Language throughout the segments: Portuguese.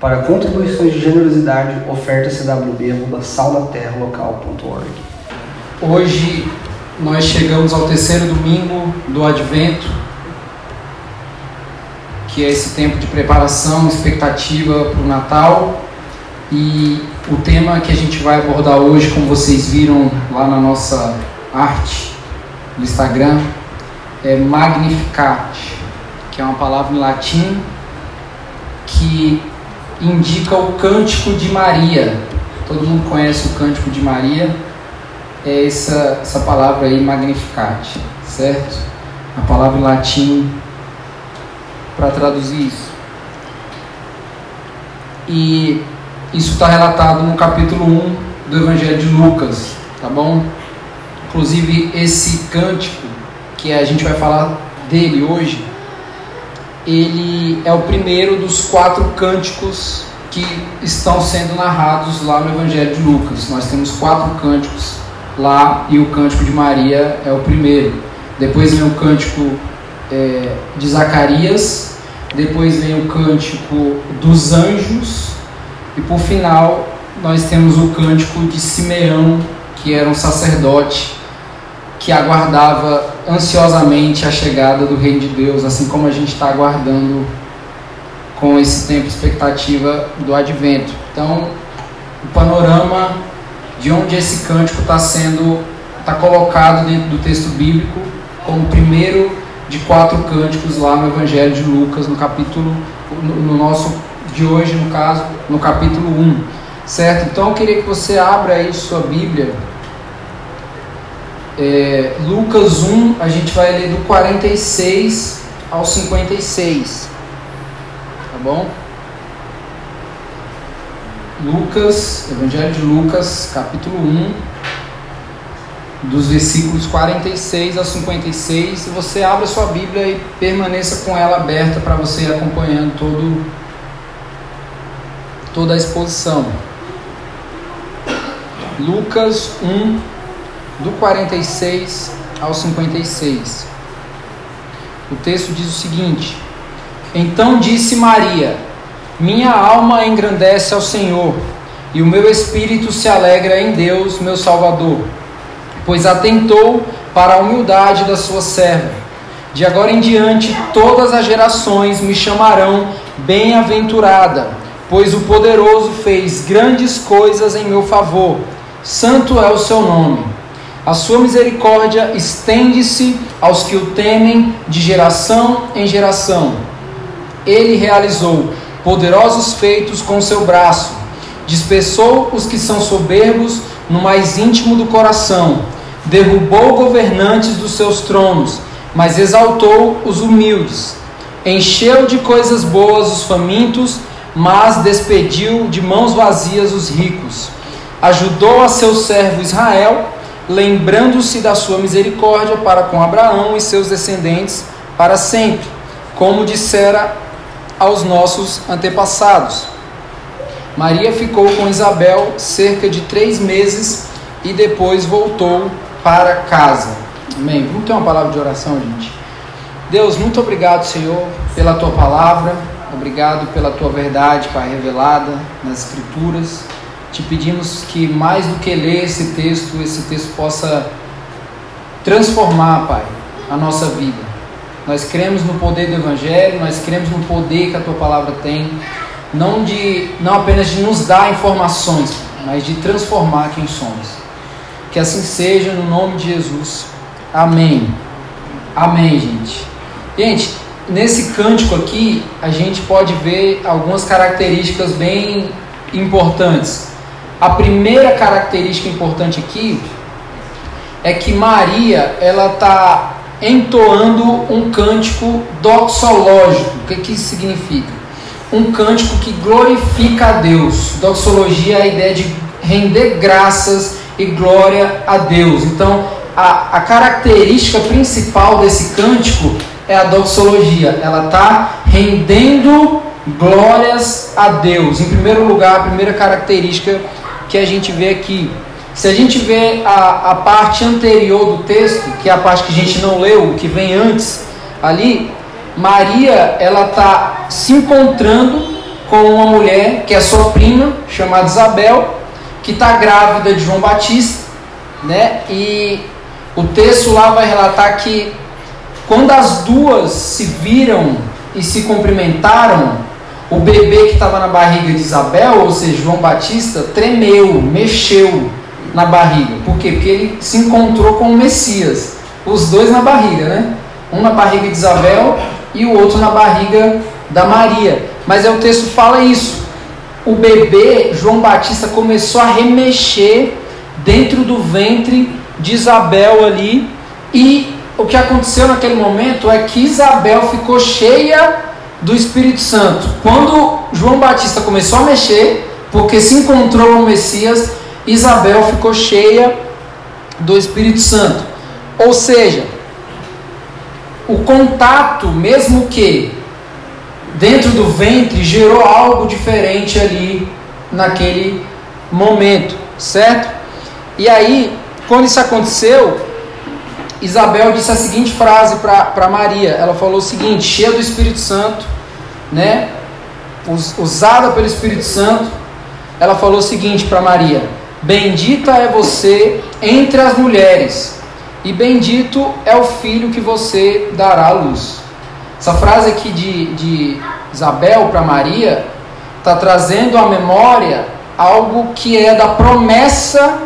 Para contribuições de generosidade, oferta cwb.saldaterralocal.org. Hoje nós chegamos ao terceiro domingo do Advento, que é esse tempo de preparação, expectativa para o Natal. E o tema que a gente vai abordar hoje, como vocês viram lá na nossa arte do Instagram, é Magnificat, que é uma palavra em latim que indica o cântico de Maria. Todo mundo conhece o cântico de Maria. É essa, essa palavra aí, Magnificat, certo? A palavra em latim para traduzir isso. E isso está relatado no capítulo 1 do Evangelho de Lucas, tá bom? Inclusive, esse cântico que a gente vai falar dele hoje, ele é o primeiro dos quatro cânticos que estão sendo narrados lá no Evangelho de Lucas. Nós temos quatro cânticos lá e o cântico de Maria é o primeiro. Depois vem o cântico é, de Zacarias, depois vem o cântico dos anjos e por final nós temos o cântico de Simeão, que era um sacerdote que aguardava ansiosamente a chegada do Reino de Deus, assim como a gente está aguardando com esse tempo expectativa do Advento. Então, o panorama de onde esse cântico está sendo está colocado dentro do texto bíblico como o primeiro de quatro cânticos lá no Evangelho de Lucas, no capítulo no, no nosso de hoje, no caso, no capítulo 1. Certo? Então eu queria que você abra aí sua Bíblia é, Lucas 1, a gente vai ler do 46 ao 56. Tá bom? Lucas, Evangelho de Lucas, capítulo 1, dos versículos 46 ao 56. E você abre a sua Bíblia e permaneça com ela aberta para você ir acompanhando todo, toda a exposição. Lucas 1, do 46 ao 56. O texto diz o seguinte: Então disse Maria: Minha alma engrandece ao Senhor, e o meu espírito se alegra em Deus, meu Salvador, pois atentou para a humildade da sua serva. De agora em diante, todas as gerações me chamarão bem-aventurada, pois o poderoso fez grandes coisas em meu favor. Santo é o seu nome. A sua misericórdia estende-se aos que o temem de geração em geração. Ele realizou poderosos feitos com seu braço, dispersou os que são soberbos no mais íntimo do coração, derrubou governantes dos seus tronos, mas exaltou os humildes. Encheu de coisas boas os famintos, mas despediu de mãos vazias os ricos. Ajudou a seu servo Israel lembrando-se da sua misericórdia para com Abraão e seus descendentes para sempre, como dissera aos nossos antepassados. Maria ficou com Isabel cerca de três meses e depois voltou para casa. Amém. Vamos ter uma palavra de oração, gente. Deus, muito obrigado, Senhor, pela tua palavra. Obrigado pela tua verdade, Pai, revelada nas Escrituras. Te pedimos que mais do que ler esse texto, esse texto possa transformar, Pai, a nossa vida. Nós cremos no poder do Evangelho, nós cremos no poder que a Tua palavra tem, não, de, não apenas de nos dar informações, mas de transformar quem somos. Que assim seja, no nome de Jesus. Amém. Amém, gente. Gente, nesse cântico aqui, a gente pode ver algumas características bem importantes. A primeira característica importante aqui é que Maria ela está entoando um cântico doxológico. O que, que isso significa? Um cântico que glorifica a Deus. Doxologia é a ideia de render graças e glória a Deus. Então, a, a característica principal desse cântico é a doxologia. Ela está rendendo glórias a Deus. Em primeiro lugar, a primeira característica que a gente vê aqui. Se a gente vê a, a parte anterior do texto, que é a parte que a gente não leu, que vem antes ali, Maria ela está se encontrando com uma mulher que é sua prima, chamada Isabel, que está grávida de João Batista, né? E o texto lá vai relatar que quando as duas se viram e se cumprimentaram, o bebê que estava na barriga de Isabel, ou seja, João Batista, tremeu, mexeu na barriga. Por quê? Porque ele se encontrou com o Messias. Os dois na barriga, né? Um na barriga de Isabel e o outro na barriga da Maria. Mas é o texto fala isso. O bebê João Batista começou a remexer dentro do ventre de Isabel ali e o que aconteceu naquele momento é que Isabel ficou cheia do Espírito Santo. Quando João Batista começou a mexer, porque se encontrou o Messias, Isabel ficou cheia do Espírito Santo. Ou seja, o contato, mesmo que dentro do ventre, gerou algo diferente ali naquele momento, certo? E aí, quando isso aconteceu, Isabel disse a seguinte frase para Maria. Ela falou o seguinte: cheia do Espírito Santo, né? Usada pelo Espírito Santo, ela falou o seguinte para Maria: Bendita é você entre as mulheres, e bendito é o filho que você dará à luz. Essa frase aqui de, de Isabel para Maria está trazendo à memória algo que é da promessa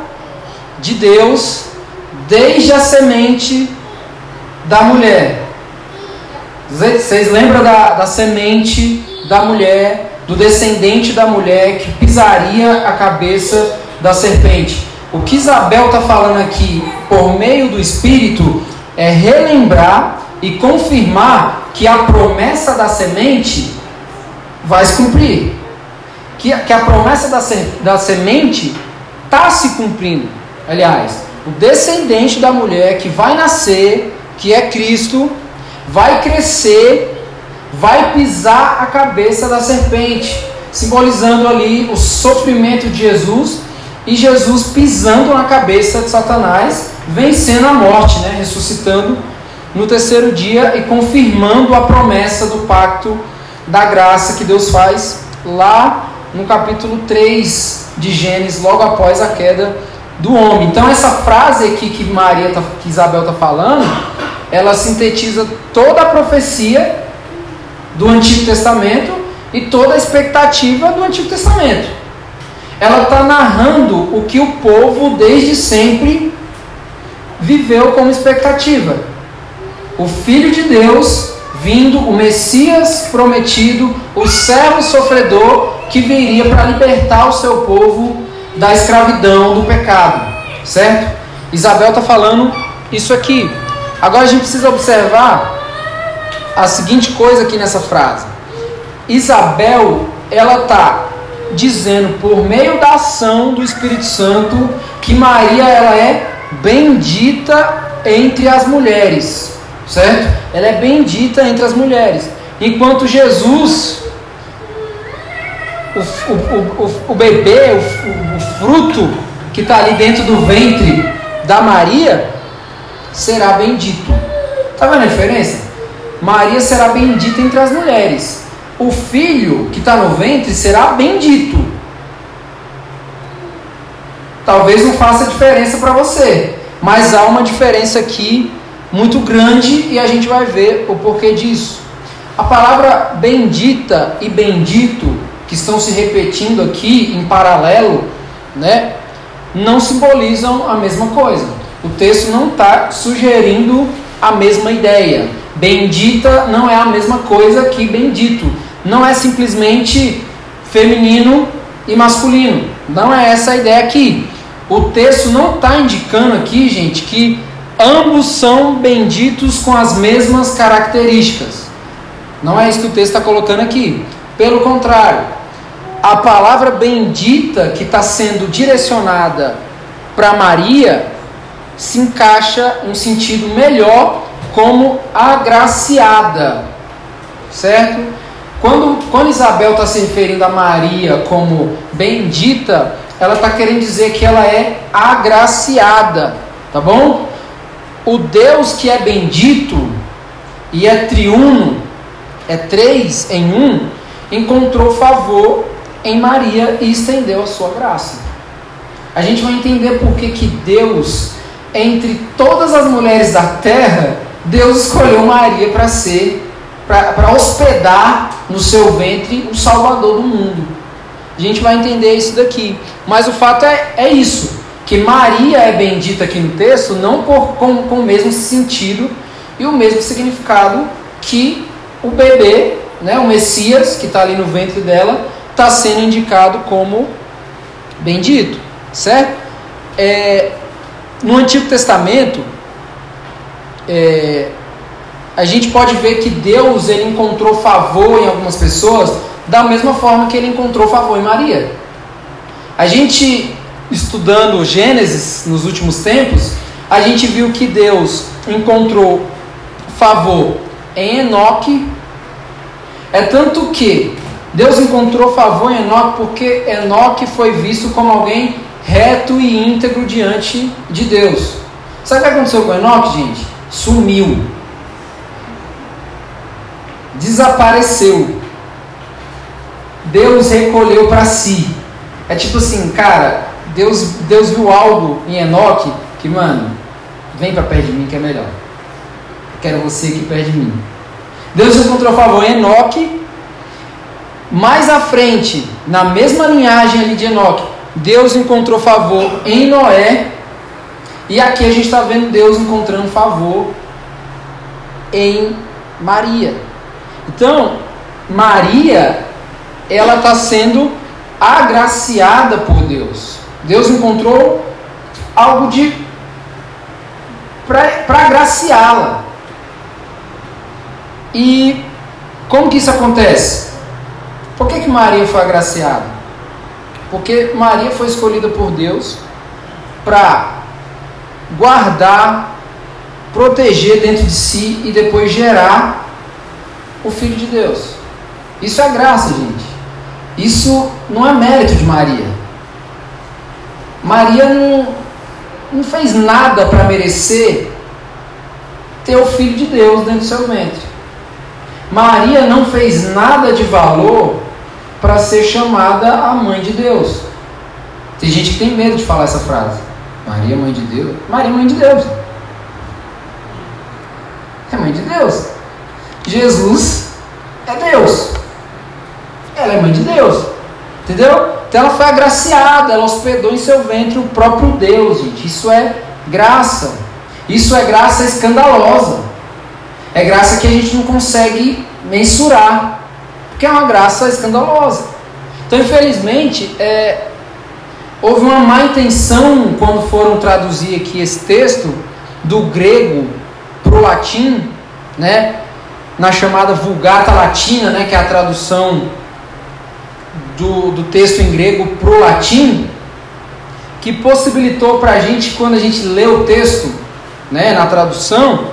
de Deus desde a semente da mulher. Vocês lembram da, da semente da mulher, do descendente da mulher que pisaria a cabeça da serpente? O que Isabel está falando aqui, por meio do Espírito, é relembrar e confirmar que a promessa da semente vai se cumprir. Que, que a promessa da, da semente está se cumprindo. Aliás, o descendente da mulher que vai nascer, que é Cristo, vai crescer, vai pisar a cabeça da serpente, simbolizando ali o sofrimento de Jesus e Jesus pisando na cabeça de Satanás, vencendo a morte, né? ressuscitando no terceiro dia e confirmando a promessa do pacto da graça que Deus faz lá no capítulo 3 de Gênesis, logo após a queda do homem. Então essa frase aqui que Maria tá, que Isabel está falando, ela sintetiza toda a profecia do Antigo Testamento e toda a expectativa do Antigo Testamento. Ela está narrando o que o povo desde sempre viveu como expectativa. O Filho de Deus vindo, o Messias prometido, o servo sofredor que viria para libertar o seu povo da escravidão, do pecado, certo? Isabel está falando isso aqui. Agora a gente precisa observar a seguinte coisa aqui nessa frase. Isabel, ela está dizendo por meio da ação do Espírito Santo que Maria ela é bendita entre as mulheres, certo? Ela é bendita entre as mulheres. Enquanto Jesus o, o, o, o bebê, o, o fruto que está ali dentro do ventre da Maria, será bendito. Está vendo a diferença? Maria será bendita entre as mulheres. O filho que está no ventre será bendito. Talvez não faça diferença para você, mas há uma diferença aqui muito grande e a gente vai ver o porquê disso. A palavra bendita e bendito que estão se repetindo aqui em paralelo, né, não simbolizam a mesma coisa. O texto não está sugerindo a mesma ideia. Bendita não é a mesma coisa que bendito. Não é simplesmente feminino e masculino. Não é essa a ideia aqui. O texto não está indicando aqui, gente, que ambos são benditos com as mesmas características. Não é isso que o texto está colocando aqui. Pelo contrário, a palavra bendita que está sendo direcionada para Maria se encaixa um sentido melhor como agraciada, certo? Quando, quando Isabel está se referindo a Maria como bendita, ela está querendo dizer que ela é agraciada, tá bom? O Deus que é bendito e é triuno, é três em um, encontrou favor em Maria e estendeu a sua graça. A gente vai entender por que, que Deus, entre todas as mulheres da terra, Deus escolheu Maria para ser, para hospedar no seu ventre o Salvador do mundo. A gente vai entender isso daqui. Mas o fato é, é isso: que Maria é bendita aqui no texto, não por, com, com o mesmo sentido e o mesmo significado que o bebê, né, o Messias, que está ali no ventre dela, está sendo indicado como bendito, certo? É, no Antigo Testamento, é, a gente pode ver que Deus ele encontrou favor em algumas pessoas da mesma forma que ele encontrou favor em Maria. A gente estudando Gênesis nos últimos tempos, a gente viu que Deus encontrou favor em Enoque. É tanto que Deus encontrou favor em Enoque porque Enoque foi visto como alguém reto e íntegro diante de Deus. Sabe o que aconteceu com Enoque, gente? Sumiu. Desapareceu. Deus recolheu para si. É tipo assim, cara, Deus, Deus viu algo em Enoque que, mano, vem para perto de mim que é melhor. Quero você aqui perto de mim. Deus encontrou favor em Enoque. Mais à frente, na mesma linhagem ali de Enoque, Deus encontrou favor em Noé. E aqui a gente está vendo Deus encontrando favor em Maria. Então, Maria, ela está sendo agraciada por Deus. Deus encontrou algo de para agraciá-la. E como que isso acontece? Por que, que Maria foi agraciada? Porque Maria foi escolhida por Deus para guardar, proteger dentro de si e depois gerar o Filho de Deus. Isso é graça, gente. Isso não é mérito de Maria. Maria não, não fez nada para merecer ter o Filho de Deus dentro do seu ventre. Maria não fez nada de valor para ser chamada a mãe de Deus. Tem gente que tem medo de falar essa frase. Maria, mãe de Deus? Maria, mãe de Deus. É mãe de Deus. Jesus é Deus. Ela é mãe de Deus. Entendeu? Então ela foi agraciada, ela hospedou em seu ventre o próprio Deus, gente. Isso é graça. Isso é graça escandalosa. É graça que a gente não consegue mensurar. Porque é uma graça escandalosa. Então, infelizmente, é, houve uma má intenção quando foram traduzir aqui esse texto do grego para o latim, né? na chamada Vulgata Latina, né? que é a tradução do, do texto em grego para o latim, que possibilitou para a gente, quando a gente lê o texto né, na tradução,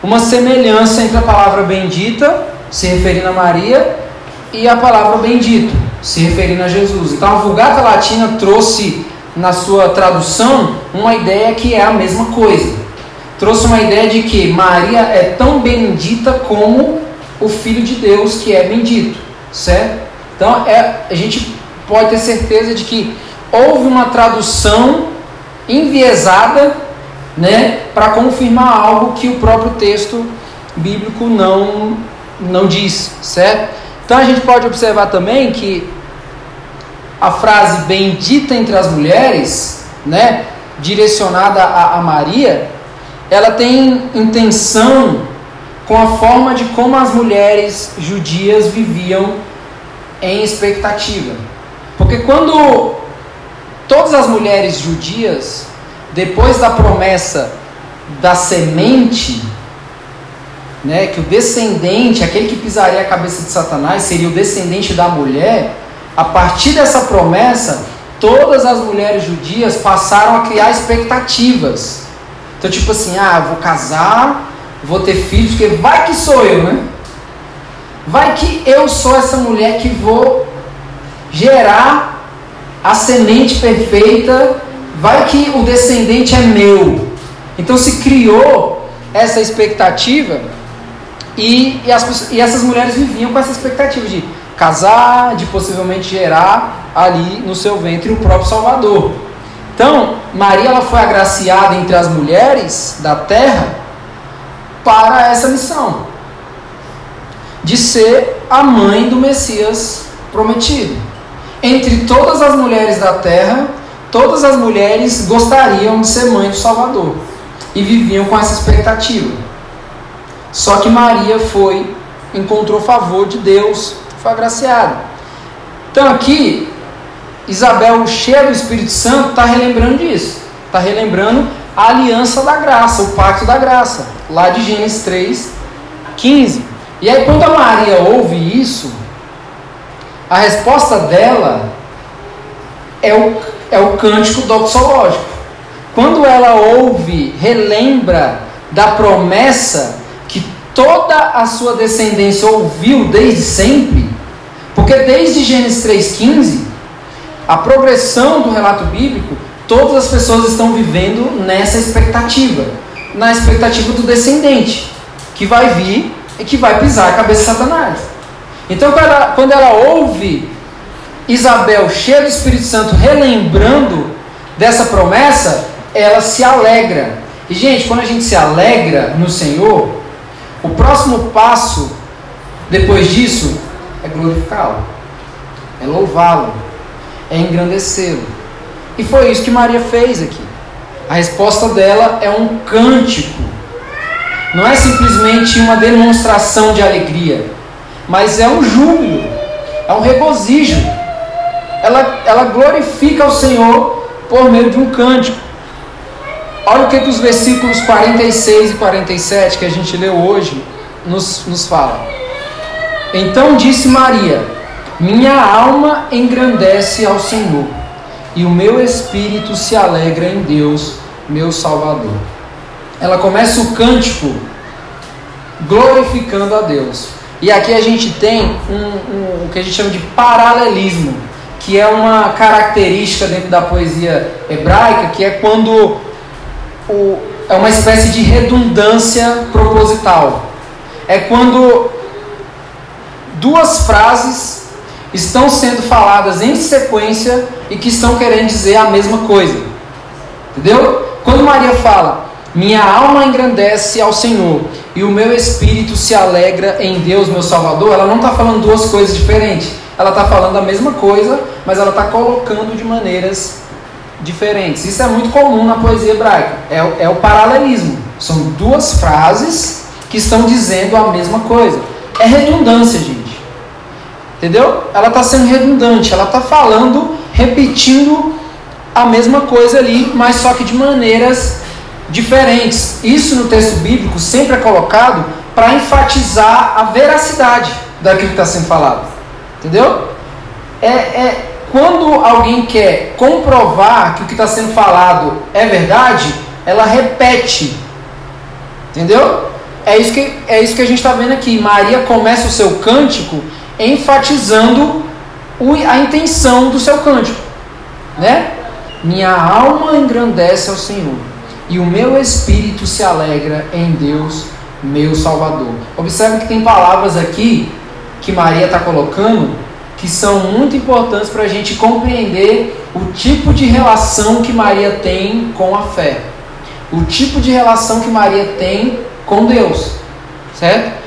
uma semelhança entre a palavra bendita, se referindo a Maria, e a palavra bendito, se referindo a Jesus. Então a Vulgata Latina trouxe na sua tradução uma ideia que é a mesma coisa. Trouxe uma ideia de que Maria é tão bendita como o Filho de Deus que é bendito, certo? Então é, a gente pode ter certeza de que houve uma tradução enviesada né, para confirmar algo que o próprio texto bíblico não, não diz, certo? Então a gente pode observar também que a frase bendita entre as mulheres, né, direcionada a, a Maria, ela tem intenção com a forma de como as mulheres judias viviam em expectativa. Porque quando todas as mulheres judias, depois da promessa da semente, né, que o descendente, aquele que pisaria a cabeça de Satanás, seria o descendente da mulher, a partir dessa promessa, todas as mulheres judias passaram a criar expectativas. Então, tipo assim, ah, vou casar, vou ter filhos, porque vai que sou eu, né? Vai que eu sou essa mulher que vou gerar a semente perfeita, vai que o descendente é meu. Então se criou essa expectativa e, e, as, e essas mulheres viviam com essa expectativa de casar, de possivelmente gerar ali no seu ventre o próprio Salvador. Então, Maria ela foi agraciada entre as mulheres da terra para essa missão de ser a mãe do Messias prometido. Entre todas as mulheres da terra, todas as mulheres gostariam de ser mãe do Salvador e viviam com essa expectativa. Só que Maria foi, encontrou favor de Deus, foi agraciada. Então aqui, Isabel, cheia do Espírito Santo, está relembrando disso. Está relembrando a aliança da graça, o pacto da graça, lá de Gênesis 3, 15. E aí, quando a Maria ouve isso, a resposta dela é o, é o cântico doxológico. Quando ela ouve, relembra da promessa toda a sua descendência ouviu desde sempre, porque desde Gênesis 3,15, a progressão do relato bíblico, todas as pessoas estão vivendo nessa expectativa, na expectativa do descendente, que vai vir e que vai pisar a cabeça de Satanás. Então, quando ela, quando ela ouve Isabel, cheia do Espírito Santo, relembrando dessa promessa, ela se alegra. E, gente, quando a gente se alegra no Senhor, o próximo passo depois disso é glorificá-lo, é louvá-lo, é engrandecê-lo. E foi isso que Maria fez aqui. A resposta dela é um cântico. Não é simplesmente uma demonstração de alegria, mas é um júbilo, é um regozijo. Ela, ela glorifica o Senhor por meio de um cântico. Olha o que, que os versículos 46 e 47 que a gente leu hoje nos, nos fala. Então disse Maria: Minha alma engrandece ao Senhor, e o meu espírito se alegra em Deus, meu Salvador. Ela começa o cântico glorificando a Deus. E aqui a gente tem um, um, o que a gente chama de paralelismo, que é uma característica dentro da poesia hebraica, que é quando o, é uma espécie de redundância proposital. É quando duas frases estão sendo faladas em sequência e que estão querendo dizer a mesma coisa. Entendeu? Quando Maria fala, minha alma engrandece ao Senhor e o meu espírito se alegra em Deus, meu Salvador. Ela não está falando duas coisas diferentes. Ela está falando a mesma coisa, mas ela está colocando de maneiras diferentes. Isso é muito comum na poesia hebraica. É, é o paralelismo. São duas frases que estão dizendo a mesma coisa. É redundância, gente. Entendeu? Ela está sendo redundante. Ela está falando, repetindo a mesma coisa ali, mas só que de maneiras diferentes. Isso no texto bíblico sempre é colocado para enfatizar a veracidade daquilo que está sendo falado. Entendeu? É, é, quando alguém quer comprovar que o que está sendo falado é verdade, ela repete. Entendeu? É isso que, é isso que a gente está vendo aqui. Maria começa o seu cântico enfatizando o, a intenção do seu cântico. Né? Minha alma engrandece ao Senhor e o meu espírito se alegra em Deus, meu Salvador. Observe que tem palavras aqui que Maria está colocando que são muito importantes para a gente compreender o tipo de relação que Maria tem com a fé, o tipo de relação que Maria tem com Deus, certo?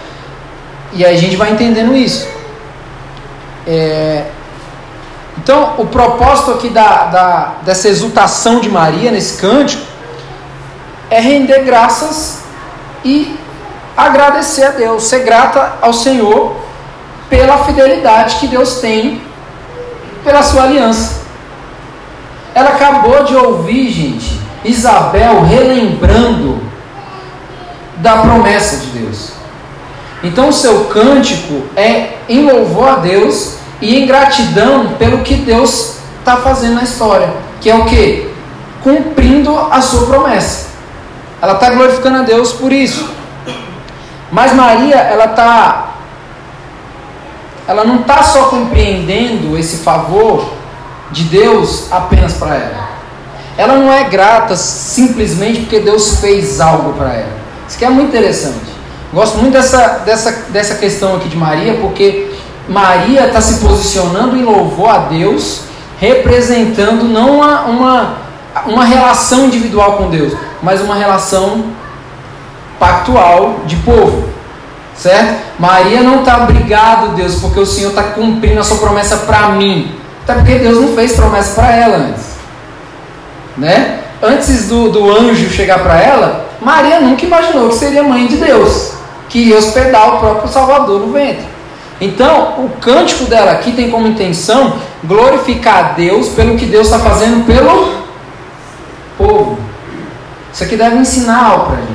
E aí a gente vai entendendo isso. É... Então, o propósito aqui da, da, dessa exultação de Maria nesse cântico é render graças e agradecer a Deus, ser grata ao Senhor pela fidelidade que Deus tem pela sua aliança. Ela acabou de ouvir, gente, Isabel relembrando da promessa de Deus. Então o seu cântico é em louvor a Deus e em gratidão pelo que Deus está fazendo na história, que é o que? Cumprindo a sua promessa. Ela está glorificando a Deus por isso. Mas Maria, ela tá ela não está só compreendendo esse favor de Deus apenas para ela. Ela não é grata simplesmente porque Deus fez algo para ela. Isso que é muito interessante. Gosto muito dessa, dessa, dessa questão aqui de Maria, porque Maria está se posicionando em louvor a Deus, representando não uma, uma, uma relação individual com Deus, mas uma relação pactual de povo. Certo? Maria não está obrigado, Deus, porque o Senhor está cumprindo a sua promessa para mim. Até porque Deus não fez promessa para ela antes. Né? Antes do, do anjo chegar para ela, Maria nunca imaginou que seria mãe de Deus, que ia hospedar o próprio Salvador no ventre. Então, o cântico dela aqui tem como intenção glorificar a Deus pelo que Deus está fazendo pelo povo. Isso aqui deve ensinar algo para a gente.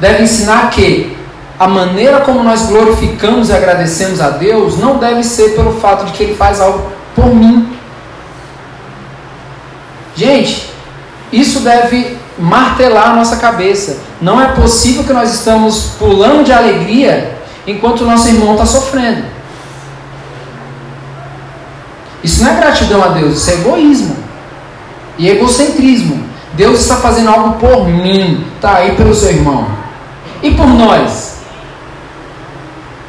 Deve ensinar que a maneira como nós glorificamos e agradecemos a Deus não deve ser pelo fato de que Ele faz algo por mim. Gente, isso deve martelar a nossa cabeça. Não é possível que nós estamos pulando de alegria enquanto o nosso irmão está sofrendo. Isso não é gratidão a Deus, isso é egoísmo e egocentrismo. Deus está fazendo algo por mim, tá aí pelo seu irmão e por nós.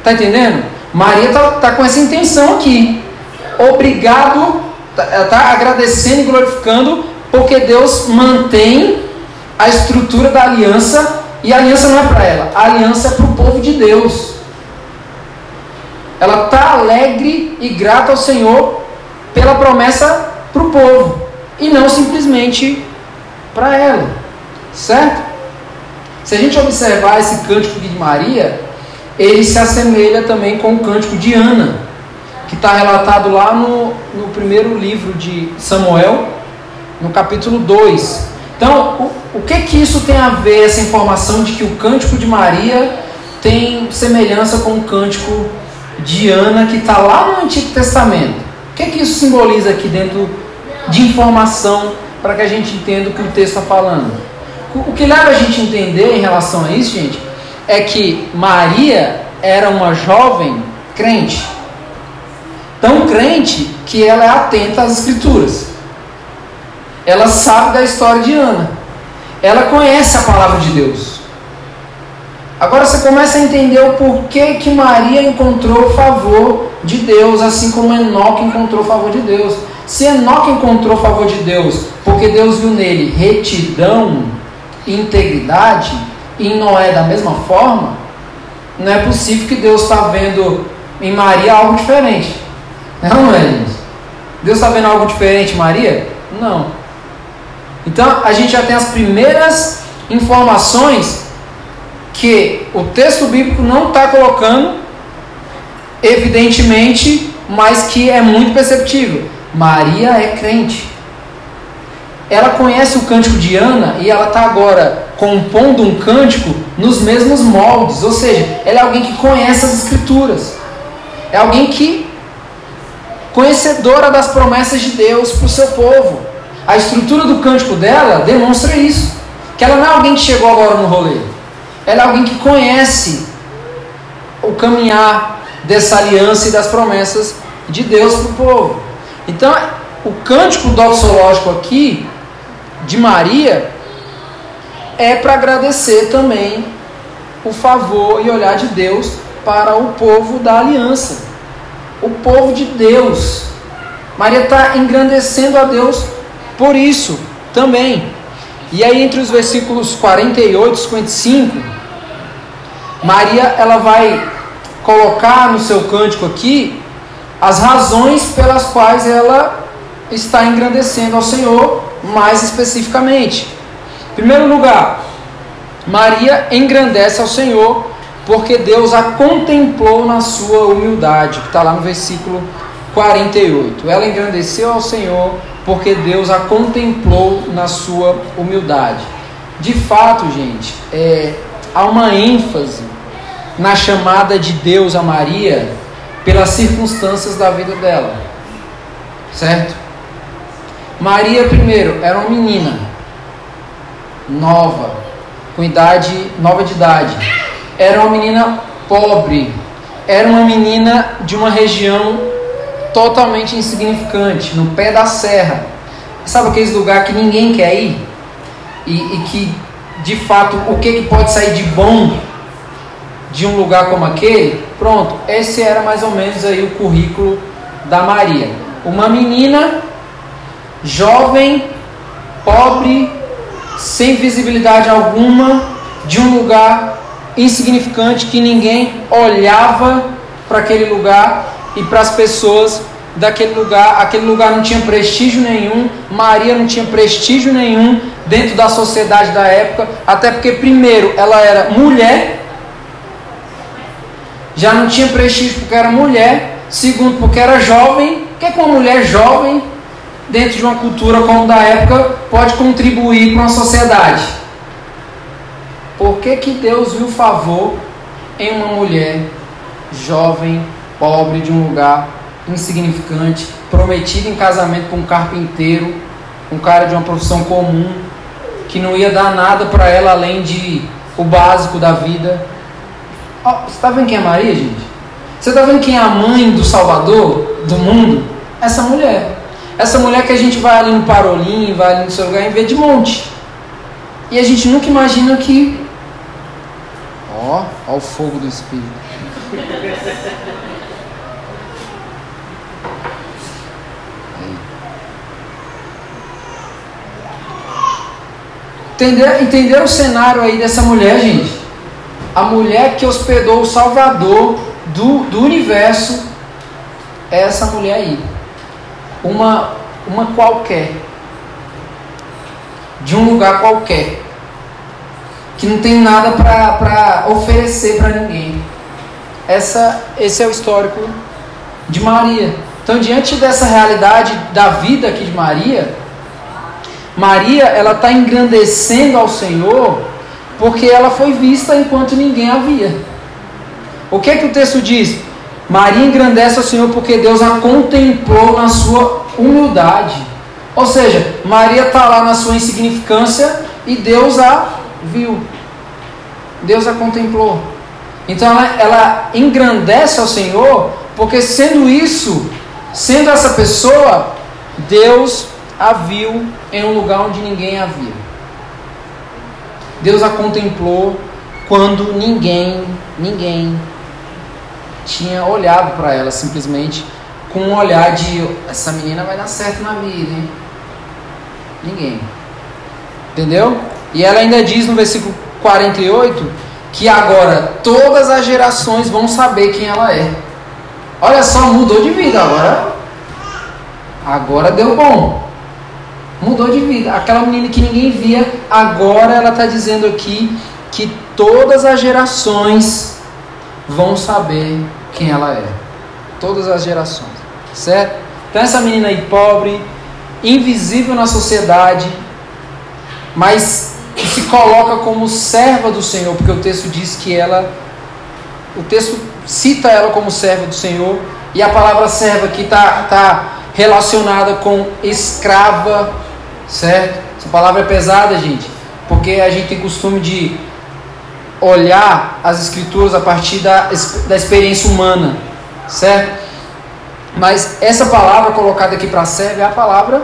Tá entendendo? Maria tá, tá com essa intenção aqui. Obrigado, tá, ela tá agradecendo e glorificando porque Deus mantém a estrutura da aliança e a aliança não é para ela, a aliança é para o povo de Deus. Ela está alegre e grata ao Senhor pela promessa para o povo e não simplesmente para ela, certo? Se a gente observar esse cântico de Maria, ele se assemelha também com o cântico de Ana, que está relatado lá no, no primeiro livro de Samuel, no capítulo 2. Então, o, o que que isso tem a ver, essa informação de que o cântico de Maria tem semelhança com o cântico de Ana, que está lá no Antigo Testamento? O que que isso simboliza aqui dentro de informação para que a gente entenda o que o texto está falando? O que leva a gente a entender em relação a isso, gente, é que Maria era uma jovem crente. Tão crente que ela é atenta às escrituras. Ela sabe da história de Ana. Ela conhece a palavra de Deus. Agora você começa a entender o porquê que Maria encontrou favor de Deus, assim como Enoque encontrou favor de Deus. Se Enoque encontrou favor de Deus, porque Deus viu nele retidão integridade, em Noé da mesma forma, não é possível que Deus está vendo em Maria algo diferente. Não é, gente? Deus está vendo algo diferente em Maria? Não. Então a gente já tem as primeiras informações que o texto bíblico não está colocando, evidentemente, mas que é muito perceptível. Maria é crente. Ela conhece o cântico de Ana e ela está agora compondo um cântico nos mesmos moldes, ou seja, ela é alguém que conhece as escrituras, é alguém que conhecedora das promessas de Deus para o seu povo. A estrutura do cântico dela demonstra isso, que ela não é alguém que chegou agora no rolê, ela é alguém que conhece o caminhar dessa aliança e das promessas de Deus para o povo. Então, o cântico doxológico aqui de Maria é para agradecer também o favor e olhar de Deus para o povo da aliança, o povo de Deus. Maria está engrandecendo a Deus por isso também. E aí, entre os versículos 48 e 55, Maria ela vai colocar no seu cântico aqui as razões pelas quais ela está engrandecendo ao Senhor, mais especificamente. Primeiro lugar, Maria engrandece ao Senhor porque Deus a contemplou na sua humildade, que está lá no versículo 48. Ela engrandeceu ao Senhor porque Deus a contemplou na sua humildade. De fato, gente, é, há uma ênfase na chamada de Deus a Maria pelas circunstâncias da vida dela, certo? Maria, primeiro, era uma menina nova, com idade nova de idade. Era uma menina pobre, era uma menina de uma região totalmente insignificante, no pé da serra. Sabe aqueles lugar que ninguém quer ir? E, e que, de fato, o que, que pode sair de bom de um lugar como aquele? Pronto, esse era mais ou menos aí o currículo da Maria. Uma menina jovem, pobre, sem visibilidade alguma, de um lugar insignificante que ninguém olhava para aquele lugar e para as pessoas daquele lugar. Aquele lugar não tinha prestígio nenhum, Maria não tinha prestígio nenhum dentro da sociedade da época, até porque, primeiro, ela era mulher, já não tinha prestígio porque era mulher, segundo, porque era jovem. O que, é que uma mulher jovem, dentro de uma cultura como da época, pode contribuir para uma sociedade? Por que, que Deus viu favor em uma mulher jovem, pobre, de um lugar insignificante, prometida em casamento com um carpinteiro, um cara de uma profissão comum, que não ia dar nada para ela além de o básico da vida? Oh, você está vendo quem é Maria, gente? Você está vendo quem é a mãe do Salvador, do mundo? Essa mulher. Essa mulher que a gente vai ali no Parolim, vai ali no seu lugar e vê de monte. E a gente nunca imagina que. Ó, ó o fogo do Espírito. Entender, entender o cenário aí dessa mulher, gente? A mulher que hospedou o Salvador do, do universo é essa mulher aí. Uma, uma qualquer. De um lugar qualquer. Que não tem nada para oferecer para ninguém. Essa, esse é o histórico de Maria. Então, diante dessa realidade da vida aqui de Maria, Maria ela está engrandecendo ao Senhor porque ela foi vista enquanto ninguém a via. O que é que o texto diz? Maria engrandece ao Senhor porque Deus a contemplou na sua humildade. Ou seja, Maria está lá na sua insignificância e Deus a viu. Deus a contemplou. Então ela, ela engrandece ao Senhor porque sendo isso, sendo essa pessoa, Deus a viu em um lugar onde ninguém a via. Deus a contemplou quando ninguém, ninguém tinha olhado para ela simplesmente com um olhar de essa menina vai dar certo na vida, hein? Ninguém. Entendeu? E ela ainda diz no versículo 48 que agora todas as gerações vão saber quem ela é. Olha só, mudou de vida agora. Agora deu bom mudou de vida. Aquela menina que ninguém via, agora ela está dizendo aqui que todas as gerações vão saber quem ela é. Todas as gerações, certo? Então essa menina aí pobre, invisível na sociedade, mas que se coloca como serva do Senhor, porque o texto diz que ela, o texto cita ela como serva do Senhor, e a palavra serva aqui está tá relacionada com escrava certo? Essa palavra é pesada, gente, porque a gente tem costume de olhar as escrituras a partir da, da experiência humana, certo? Mas essa palavra colocada aqui para servo é a palavra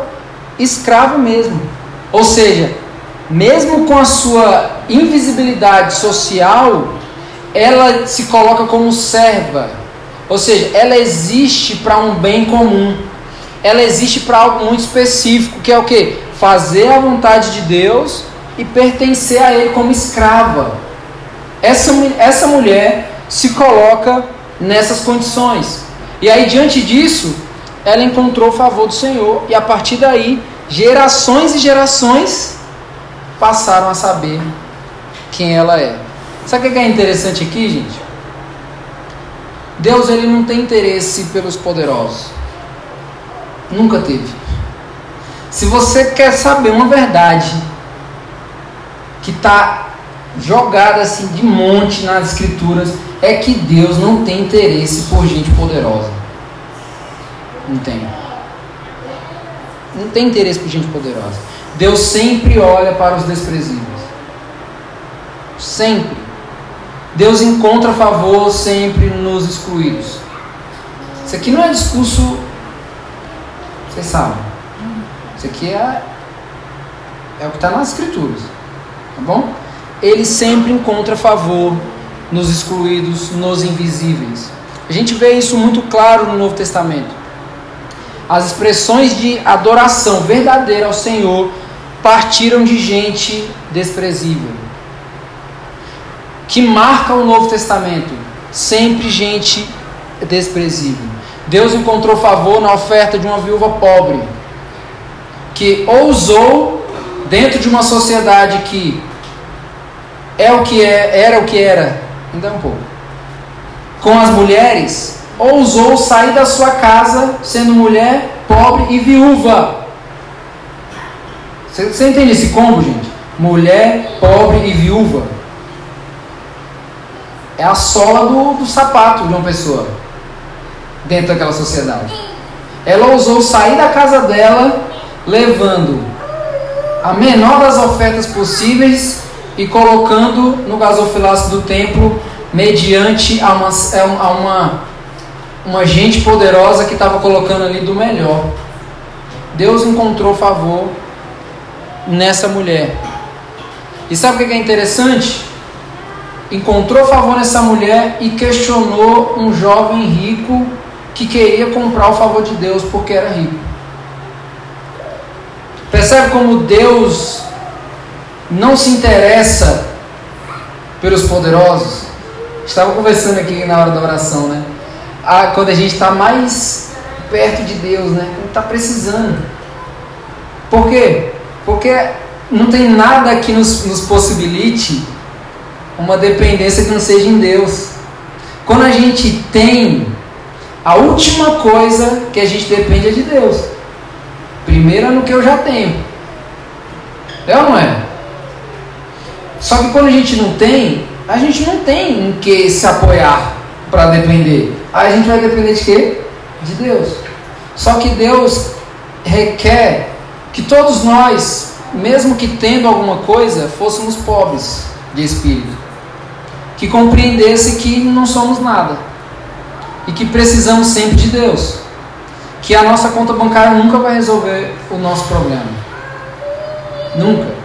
escravo mesmo. Ou seja, mesmo com a sua invisibilidade social, ela se coloca como serva. Ou seja, ela existe para um bem comum. Ela existe para algo muito específico, que é o que? fazer a vontade de Deus e pertencer a Ele como escrava. Essa, essa mulher se coloca nessas condições. E aí, diante disso, ela encontrou o favor do Senhor, e a partir daí, gerações e gerações passaram a saber quem ela é. Sabe o que é interessante aqui, gente? Deus ele não tem interesse pelos poderosos. Nunca teve. Se você quer saber uma verdade que está jogada assim de monte nas escrituras, é que Deus não tem interesse por gente poderosa. Não tem. Não tem interesse por gente poderosa. Deus sempre olha para os desprezíveis. Sempre. Deus encontra favor sempre nos excluídos. Isso aqui não é discurso. Vocês sabem. Isso aqui é, é o que está nas escrituras. Tá bom? Ele sempre encontra favor nos excluídos, nos invisíveis. A gente vê isso muito claro no Novo Testamento. As expressões de adoração verdadeira ao Senhor partiram de gente desprezível. Que marca o Novo Testamento? Sempre gente desprezível. Deus encontrou favor na oferta de uma viúva pobre, que ousou, dentro de uma sociedade que é o que é, era o que era, ainda um pouco, com as mulheres, ousou sair da sua casa sendo mulher, pobre e viúva. Você, você entende esse combo, gente? Mulher, pobre e viúva. É a sola do, do sapato de uma pessoa dentro daquela sociedade. Ela ousou sair da casa dela levando a menor das ofertas possíveis e colocando no gasofilaço do templo mediante a uma, a uma, uma gente poderosa que estava colocando ali do melhor. Deus encontrou favor nessa mulher. E sabe o que é interessante? Encontrou favor nessa mulher e questionou um jovem rico que queria comprar o favor de Deus porque era rico. Percebe como Deus não se interessa pelos poderosos? Estava conversando aqui na hora da oração, né? Ah, quando a gente está mais perto de Deus, né? Está precisando. Por quê? Porque não tem nada que nos, nos possibilite uma dependência que não seja em Deus. Quando a gente tem a última coisa que a gente depende é de Deus. Primeiro é no que eu já tenho. É ou não é? Só que quando a gente não tem, a gente não tem em que se apoiar para depender. Aí a gente vai depender de quê? De Deus. Só que Deus requer que todos nós, mesmo que tendo alguma coisa, fôssemos pobres de espírito. Que compreendesse que não somos nada e que precisamos sempre de Deus. Que a nossa conta bancária nunca vai resolver o nosso problema. Nunca.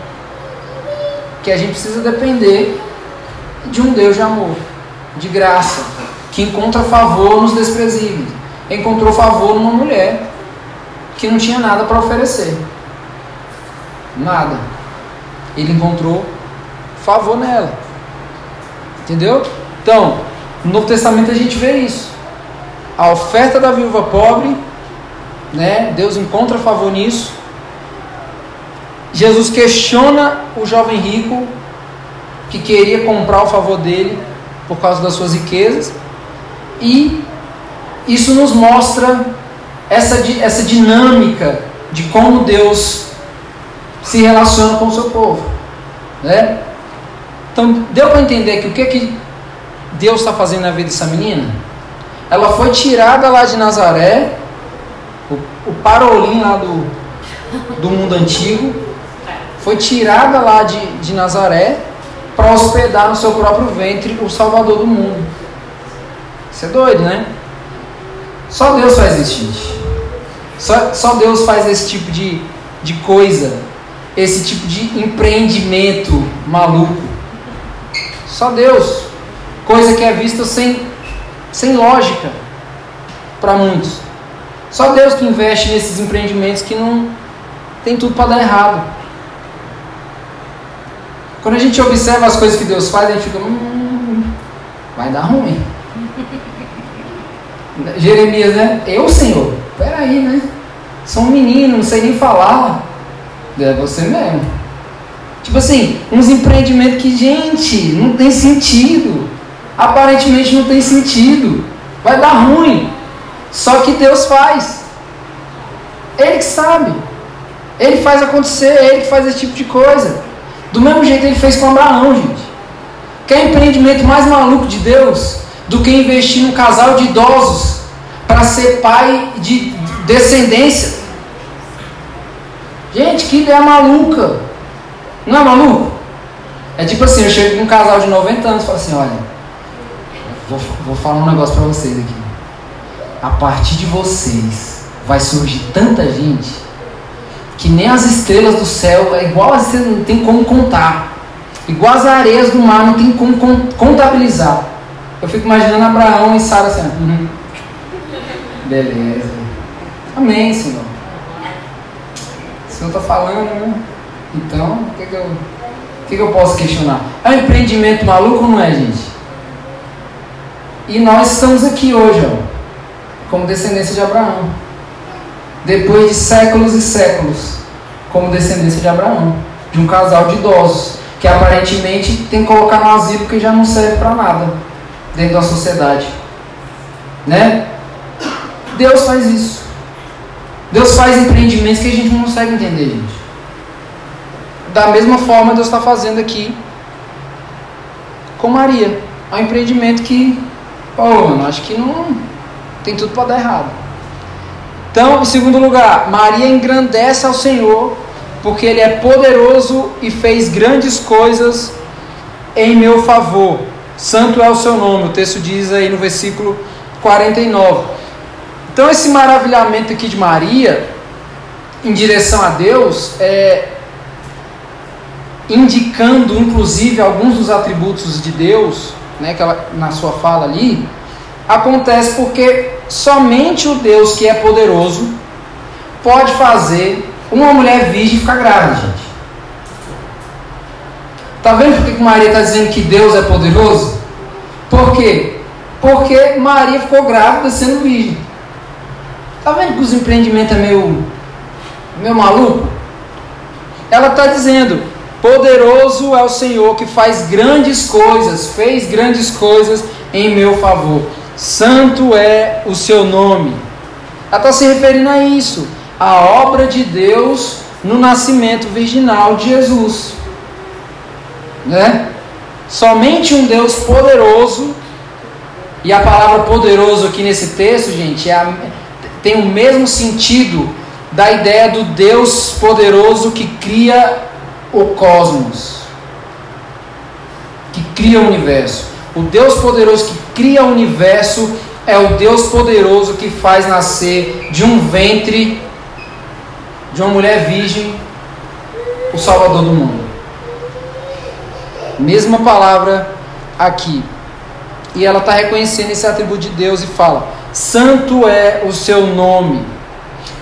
Que a gente precisa depender de um Deus de amor, de graça, que encontra favor nos desprezíveis. Encontrou favor numa mulher que não tinha nada para oferecer. Nada. Ele encontrou favor nela. Entendeu? Então, no Novo Testamento a gente vê isso a oferta da viúva pobre, né? Deus encontra favor nisso. Jesus questiona o jovem rico que queria comprar o favor dele por causa das suas riquezas. E isso nos mostra essa, essa dinâmica de como Deus se relaciona com o seu povo. Né? Então, deu para entender que o que, que Deus está fazendo na vida dessa menina? ela foi tirada lá de Nazaré, o, o parolim lá do, do mundo antigo, foi tirada lá de, de Nazaré para hospedar no seu próprio ventre o Salvador do mundo. Isso é doido, né? Só Deus faz isso, gente. Só, só Deus faz esse tipo de, de coisa, esse tipo de empreendimento maluco. Só Deus. Coisa que é vista sem sem lógica para muitos. Só Deus que investe nesses empreendimentos que não tem tudo para dar errado. Quando a gente observa as coisas que Deus faz, a gente fica, hum, vai dar ruim. Jeremias, né? Eu, Senhor, peraí, né? Sou um menino, não sei nem falar. É você mesmo. Tipo assim, uns empreendimentos que, gente, não tem sentido aparentemente não tem sentido, vai dar ruim. Só que Deus faz. Ele que sabe. Ele faz acontecer, ele que faz esse tipo de coisa. Do mesmo jeito ele fez com Abraão, gente. Quer empreendimento mais maluco de Deus do que investir num casal de idosos para ser pai de descendência? Gente, que ideia maluca. Não é maluco? É tipo assim, eu chego com um casal de 90 anos e falo assim, olha, Vou, vou falar um negócio para vocês aqui. A partir de vocês vai surgir tanta gente que nem as estrelas do céu é igual as estrelas, não tem como contar. igual as areias do mar, não tem como contabilizar. Eu fico imaginando Abraão e Sara assim, uhum. beleza. Amém, Senhor. O Senhor está falando, né? Então, o que, que, eu, que, que eu posso questionar? É um empreendimento maluco ou não é, gente? E nós estamos aqui hoje, ó, como descendência de Abraão. Depois de séculos e séculos, como descendência de Abraão. De um casal de idosos, que aparentemente tem que colocar no asilo que já não serve para nada dentro da sociedade. Né? Deus faz isso. Deus faz empreendimentos que a gente não consegue entender, gente. Da mesma forma, Deus está fazendo aqui com Maria. É um empreendimento que, pô, mano, acho que não tem tudo para dar errado. Então, em segundo lugar, Maria engrandece ao Senhor, porque Ele é poderoso e fez grandes coisas em meu favor. Santo é o seu nome, o texto diz aí no versículo 49. Então, esse maravilhamento aqui de Maria, em direção a Deus, é indicando inclusive alguns dos atributos de Deus, né, que ela, na sua fala ali, acontece porque somente o Deus que é poderoso pode fazer uma mulher virgem ficar grávida, gente. Tá vendo por que Maria está dizendo que Deus é poderoso? Por quê? Porque Maria ficou grávida sendo virgem. Tá vendo que os empreendimentos é meio, meio maluco? Ela está dizendo: Poderoso é o Senhor que faz grandes coisas, fez grandes coisas em meu favor. Santo é o seu nome. Ela está se referindo a isso, a obra de Deus no nascimento virginal de Jesus. Né? Somente um Deus poderoso, e a palavra poderoso aqui nesse texto, gente, é a, tem o mesmo sentido da ideia do Deus poderoso que cria o cosmos, que cria o universo. O Deus poderoso que cria o universo é o Deus poderoso que faz nascer de um ventre de uma mulher virgem o Salvador do mundo. Mesma palavra aqui. E ela está reconhecendo esse atributo de Deus e fala: Santo é o seu nome.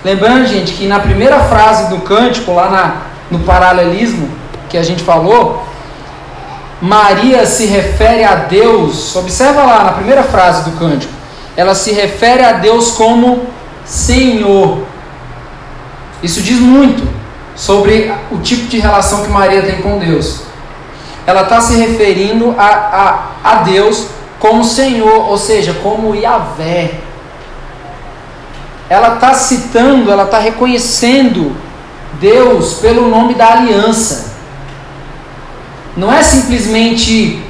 Lembrando, gente, que na primeira frase do cântico, lá na, no paralelismo que a gente falou, Maria se refere a Deus, observa lá na primeira frase do cântico, ela se refere a Deus como Senhor. Isso diz muito sobre o tipo de relação que Maria tem com Deus. Ela está se referindo a, a, a Deus como Senhor, ou seja, como Yahvé. Ela está citando, ela está reconhecendo Deus pelo nome da aliança não é simplesmente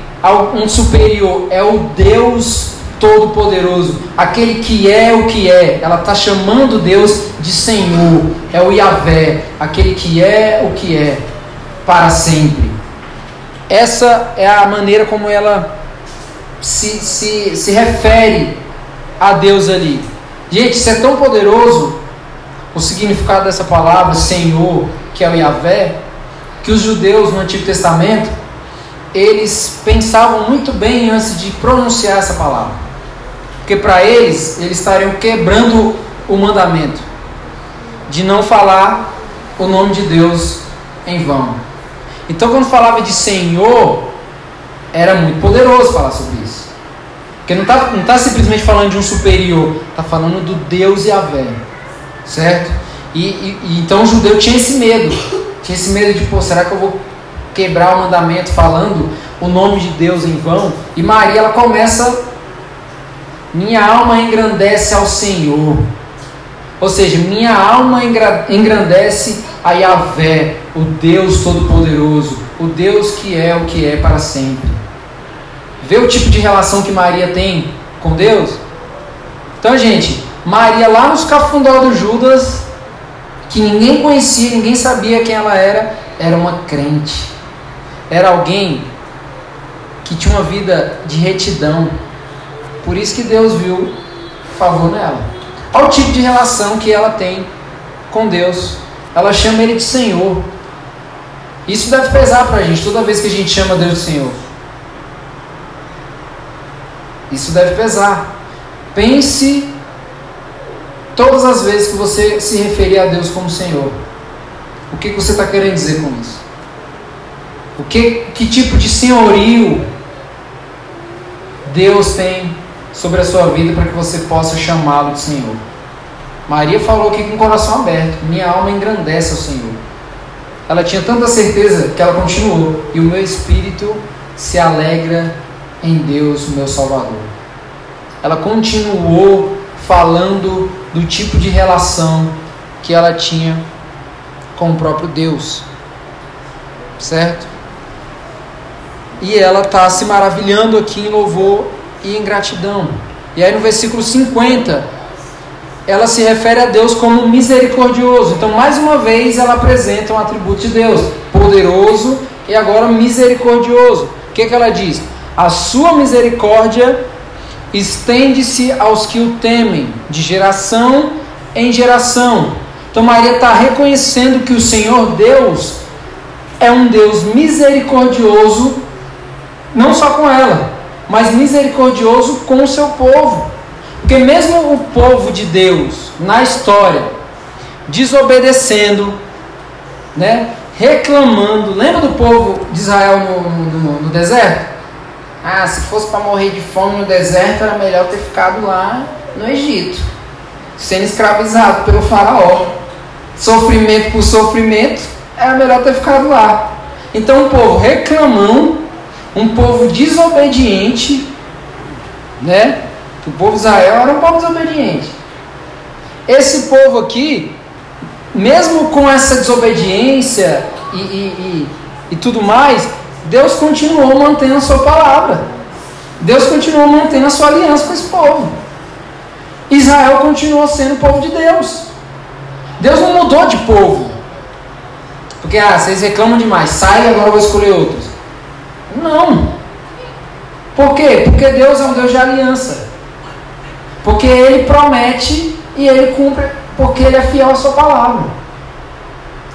um superior, é o Deus Todo-Poderoso, aquele que é o que é. Ela está chamando Deus de Senhor, é o Yahvé, aquele que é o que é para sempre. Essa é a maneira como ela se, se, se refere a Deus ali. Gente, isso é tão poderoso, o significado dessa palavra, Senhor, que é o Yahvé, que os judeus no Antigo Testamento eles pensavam muito bem antes de pronunciar essa palavra, porque para eles eles estariam quebrando o mandamento de não falar o nome de Deus em vão. Então, quando falava de Senhor, era muito poderoso falar sobre isso. Porque não está não tá simplesmente falando de um superior, está falando do Deus e a velha. Certo? E, e, então o judeu tinha esse medo. Tinha esse medo de, pô, será que eu vou quebrar o mandamento falando o nome de Deus em vão? E Maria, ela começa, minha alma engrandece ao Senhor. Ou seja, minha alma engrandece a Yahvé, o Deus Todo-Poderoso, o Deus que é o que é para sempre. Vê o tipo de relação que Maria tem com Deus? Então, gente, Maria lá nos cafundó do Judas, que ninguém conhecia, ninguém sabia quem ela era, era uma crente. Era alguém que tinha uma vida de retidão. Por isso que Deus viu favor nela. Olha o tipo de relação que ela tem com Deus. Ela chama ele de Senhor. Isso deve pesar para a gente toda vez que a gente chama Deus de Senhor. Isso deve pesar. Pense todas as vezes que você se referir a Deus como Senhor. O que você está querendo dizer com isso? O que, que tipo de senhorio Deus tem sobre a sua vida para que você possa chamá-lo de Senhor? Maria falou aqui com o coração aberto: Minha alma engrandece ao Senhor. Ela tinha tanta certeza que ela continuou: E o meu espírito se alegra em Deus, meu Salvador. Ela continuou falando do tipo de relação que ela tinha com o próprio Deus. Certo? E ela está se maravilhando aqui em louvor e em gratidão. E aí no versículo 50, ela se refere a Deus como misericordioso. Então, mais uma vez, ela apresenta um atributo de Deus, poderoso e agora misericordioso. O que, que ela diz? A sua misericórdia estende-se aos que o temem, de geração em geração. Então, Maria está reconhecendo que o Senhor Deus é um Deus misericordioso, não só com ela, mas misericordioso com o seu povo. Porque mesmo o povo de Deus na história desobedecendo, né, reclamando, lembra do povo de Israel no, no, no deserto? Ah, se fosse para morrer de fome no deserto, era melhor ter ficado lá no Egito, sendo escravizado pelo faraó. Sofrimento por sofrimento, era melhor ter ficado lá. Então, um povo reclamão, um povo desobediente, né? O povo de Israel era um povo desobediente. Esse povo aqui, mesmo com essa desobediência e, e, e, e tudo mais, Deus continuou mantendo a sua palavra. Deus continuou mantendo a sua aliança com esse povo. Israel continuou sendo o povo de Deus. Deus não mudou de povo. Porque, ah, vocês reclamam demais, sai agora eu vou escolher outros. Não. Por quê? Porque Deus é um Deus de aliança. Porque ele promete e ele cumpre, porque ele é fiel à sua palavra.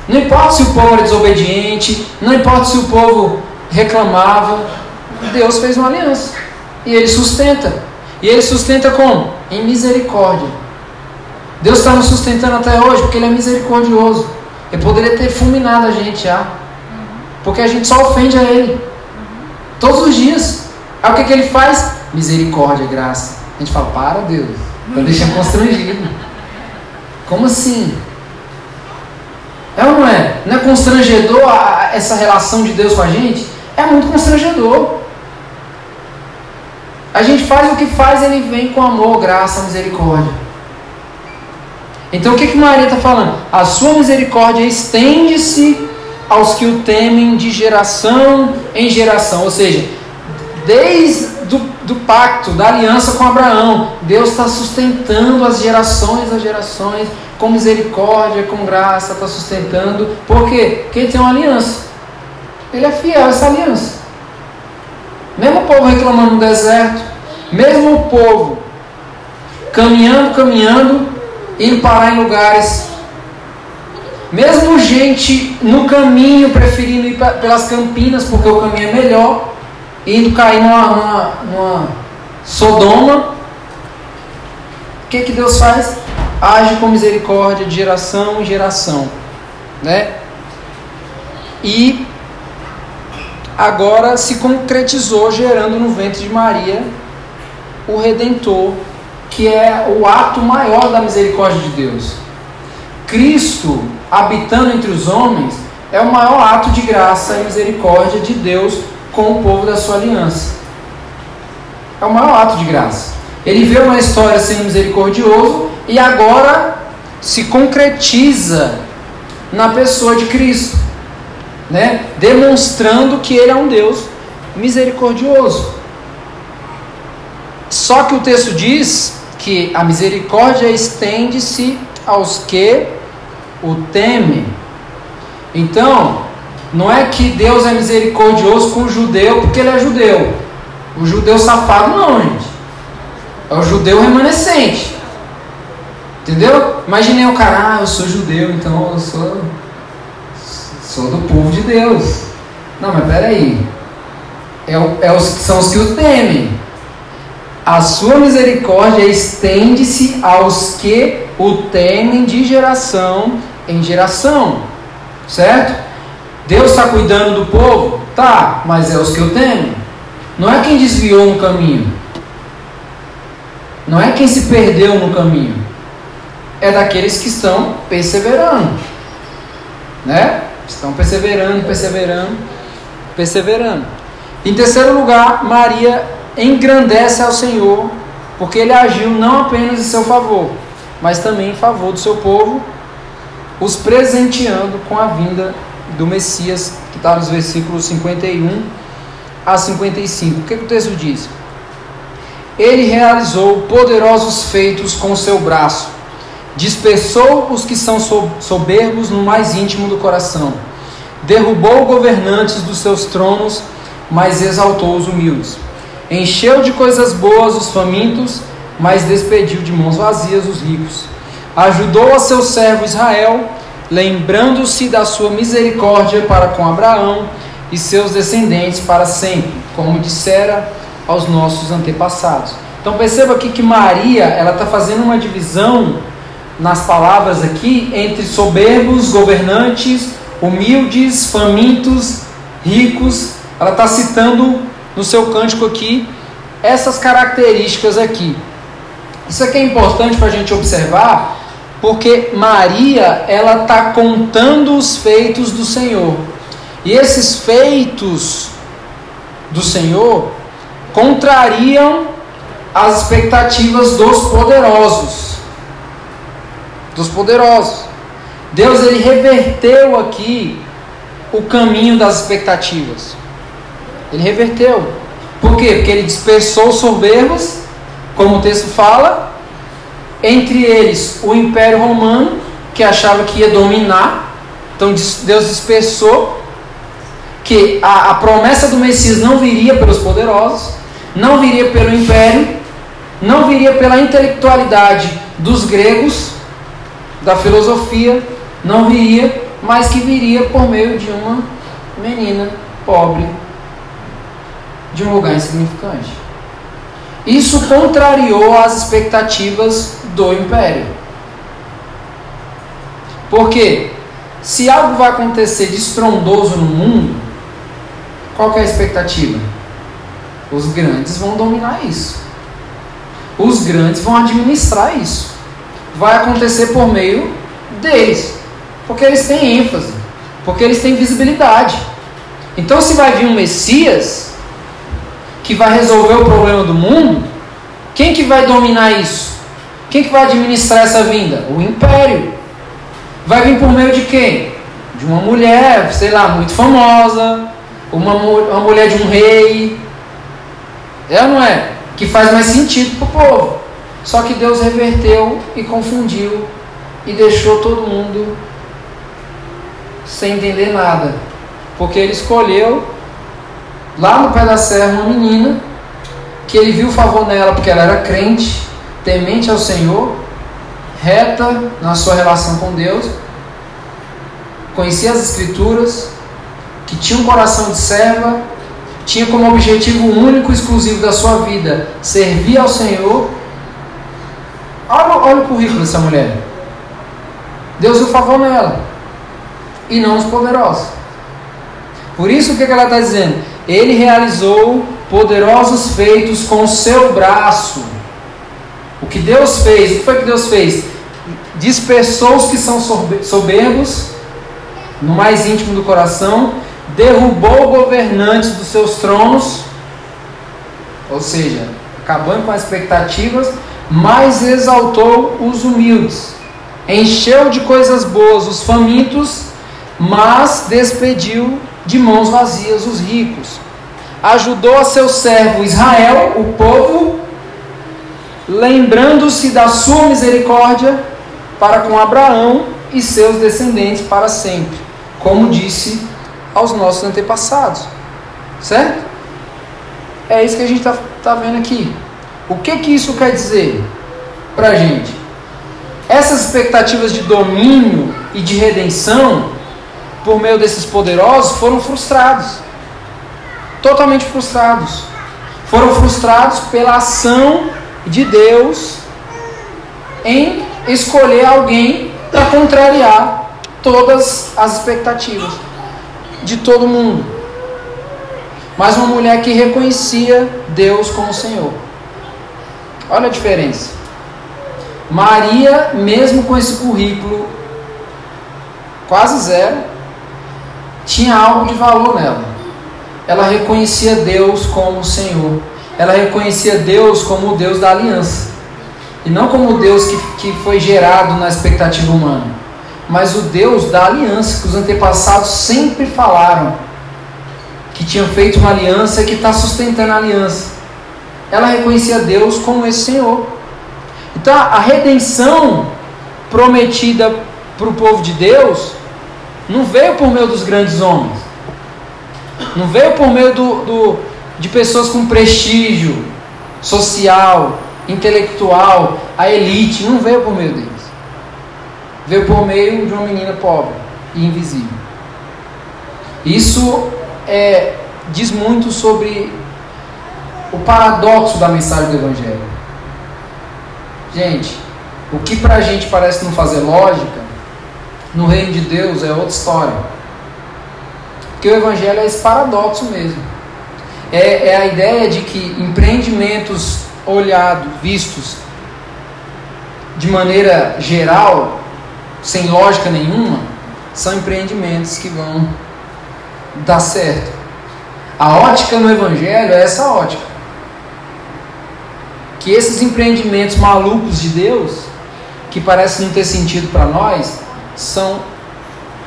Não importa se o povo era desobediente, não importa se o povo reclamava, Deus fez uma aliança. E ele sustenta. E ele sustenta como? Em misericórdia. Deus está nos sustentando até hoje porque ele é misericordioso. Ele poderia ter fulminado a gente já. Porque a gente só ofende a ele. Todos os dias. Aí o que, que ele faz? Misericórdia, graça. A gente fala, para Deus, para deixar constrangido. Como assim? É ou não é? Não é constrangedor a, essa relação de Deus com a gente? É muito constrangedor. A gente faz o que faz, ele vem com amor, graça, misericórdia. Então o que, que Maria está falando? A sua misericórdia estende-se aos que o temem de geração em geração. Ou seja, desde do, do pacto, da aliança com Abraão. Deus está sustentando as gerações as gerações, com misericórdia, com graça, está sustentando. Por quê? Porque tem uma aliança. Ele é fiel a essa aliança. Mesmo o povo reclamando no deserto, mesmo o povo caminhando, caminhando, indo parar em lugares mesmo gente no caminho preferindo ir pelas campinas porque o caminho é melhor, indo cair numa, numa, numa Sodoma, o que, que Deus faz? Age com misericórdia de geração em geração. Né? E agora se concretizou gerando no ventre de Maria o Redentor, que é o ato maior da misericórdia de Deus. Cristo habitando entre os homens é o maior ato de graça e misericórdia de Deus com o povo da sua aliança. É o maior ato de graça. Ele vê uma história sendo misericordioso e agora se concretiza na pessoa de Cristo, né? demonstrando que ele é um Deus misericordioso. Só que o texto diz que a misericórdia estende-se aos que o temem. Então, não é que Deus é misericordioso com o judeu porque ele é judeu. O judeu safado não, gente. É o judeu remanescente. Entendeu? Imaginei o cara, ah, eu sou judeu, então eu sou, Sou do povo de Deus. Não, mas peraí. É, é os, são os que o temem. A sua misericórdia estende-se aos que o temem de geração em geração. Certo? Deus está cuidando do povo? Tá, mas é os que o temem. Não é quem desviou um caminho. Não é quem se perdeu no caminho. É daqueles que estão perseverando. Né? Estão perseverando, perseverando, perseverando. Em terceiro lugar, Maria engrandece ao Senhor, porque ele agiu não apenas em seu favor, mas também em favor do seu povo, os presenteando com a vinda do Messias, que está nos versículos 51 a 55. O que, que o texto diz? Ele realizou poderosos feitos com o seu braço, dispersou os que são soberbos no mais íntimo do coração, derrubou governantes dos seus tronos, mas exaltou os humildes. Encheu de coisas boas os famintos, mas despediu de mãos vazias os ricos. Ajudou a seu servo Israel, lembrando-se da sua misericórdia para com Abraão e seus descendentes para sempre, como dissera aos nossos antepassados. Então perceba aqui que Maria ela está fazendo uma divisão nas palavras aqui entre soberbos, governantes, humildes, famintos, ricos. Ela está citando no seu cântico aqui essas características aqui. Isso aqui é importante para a gente observar, porque Maria ela está contando os feitos do Senhor. E esses feitos do Senhor contrariam as expectativas dos poderosos. Dos poderosos. Deus ele reverteu aqui o caminho das expectativas. Ele reverteu. Por quê? Porque ele dispersou os soberbos, como o texto fala, entre eles o Império Romano, que achava que ia dominar. Então Deus dispersou que a, a promessa do Messias não viria pelos poderosos, não viria pelo império, não viria pela intelectualidade dos gregos, da filosofia, não viria, mas que viria por meio de uma menina pobre, de um lugar insignificante. Isso contrariou as expectativas do império. Porque se algo vai acontecer de estrondoso no mundo, qual é a expectativa? Os grandes vão dominar isso. Os grandes vão administrar isso. Vai acontecer por meio deles. Porque eles têm ênfase. Porque eles têm visibilidade. Então, se vai vir um Messias que vai resolver o problema do mundo, quem que vai dominar isso? Quem que vai administrar essa vinda? O império. Vai vir por meio de quem? De uma mulher, sei lá, muito famosa, uma, uma mulher de um rei, é ou não é? Que faz mais sentido para o povo. Só que Deus reverteu e confundiu e deixou todo mundo sem entender nada. Porque ele escolheu lá no pé da serra uma menina que ele viu favor nela porque ela era crente, temente ao Senhor, reta na sua relação com Deus, conhecia as Escrituras, que tinha um coração de serva tinha como objetivo único e exclusivo da sua vida servir ao Senhor. Olha, olha o currículo dessa mulher. Deus o favor nela e não os poderosos. Por isso o que ela está dizendo? Ele realizou poderosos feitos com o seu braço. O que Deus fez? O que foi que Deus fez? Dispersou os que são soberbos no mais íntimo do coração derrubou governantes dos seus tronos, ou seja, acabando com as expectativas, mas exaltou os humildes, encheu de coisas boas os famintos, mas despediu de mãos vazias os ricos. Ajudou a seu servo Israel, o povo, lembrando-se da sua misericórdia para com Abraão e seus descendentes para sempre, como disse aos nossos antepassados. Certo? É isso que a gente está tá vendo aqui. O que, que isso quer dizer para a gente? Essas expectativas de domínio e de redenção por meio desses poderosos, foram frustrados. Totalmente frustrados. Foram frustrados pela ação de Deus em escolher alguém para contrariar todas as expectativas de todo mundo. Mas uma mulher que reconhecia Deus como Senhor. Olha a diferença. Maria, mesmo com esse currículo quase zero, tinha algo de valor nela. Ela reconhecia Deus como Senhor. Ela reconhecia Deus como o Deus da aliança. E não como o Deus que, que foi gerado na expectativa humana, mas o Deus da aliança que os antepassados sempre falaram que tinham feito uma aliança e que está sustentando a aliança. Ela reconhecia Deus como esse Senhor. Então a redenção prometida para o povo de Deus não veio por meio dos grandes homens, não veio por meio do, do de pessoas com prestígio social, intelectual, a elite, não veio por meio deles. Veio por meio de uma menina pobre e invisível. Isso é, diz muito sobre o paradoxo da mensagem do Evangelho. Gente, o que para a gente parece não fazer lógica, no reino de Deus é outra história. Porque o Evangelho é esse paradoxo mesmo. É, é a ideia de que empreendimentos olhados, vistos de maneira geral, sem lógica nenhuma, são empreendimentos que vão dar certo. A ótica no Evangelho é essa ótica. Que esses empreendimentos malucos de Deus, que parecem não ter sentido para nós, são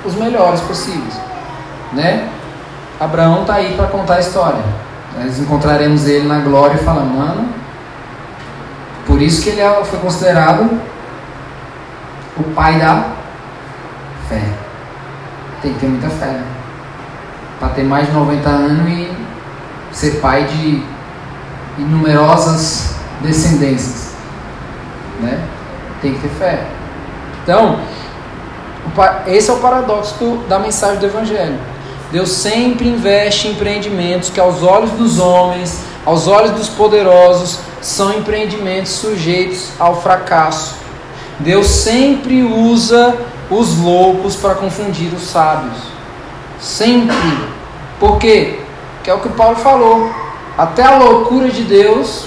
os melhores possíveis. Né? Abraão está aí para contar a história. Nós encontraremos ele na glória e falando, mano, por isso que ele é, foi considerado o pai da fé. Tem que ter muita fé. Né? Para ter mais de 90 anos e ser pai de numerosas descendências. Né? Tem que ter fé. Então, esse é o paradoxo do, da mensagem do Evangelho. Deus sempre investe em empreendimentos que, aos olhos dos homens, aos olhos dos poderosos, são empreendimentos sujeitos ao fracasso. Deus sempre usa os loucos para confundir os sábios. Sempre. Por quê? Que é o que Paulo falou. Até a loucura de Deus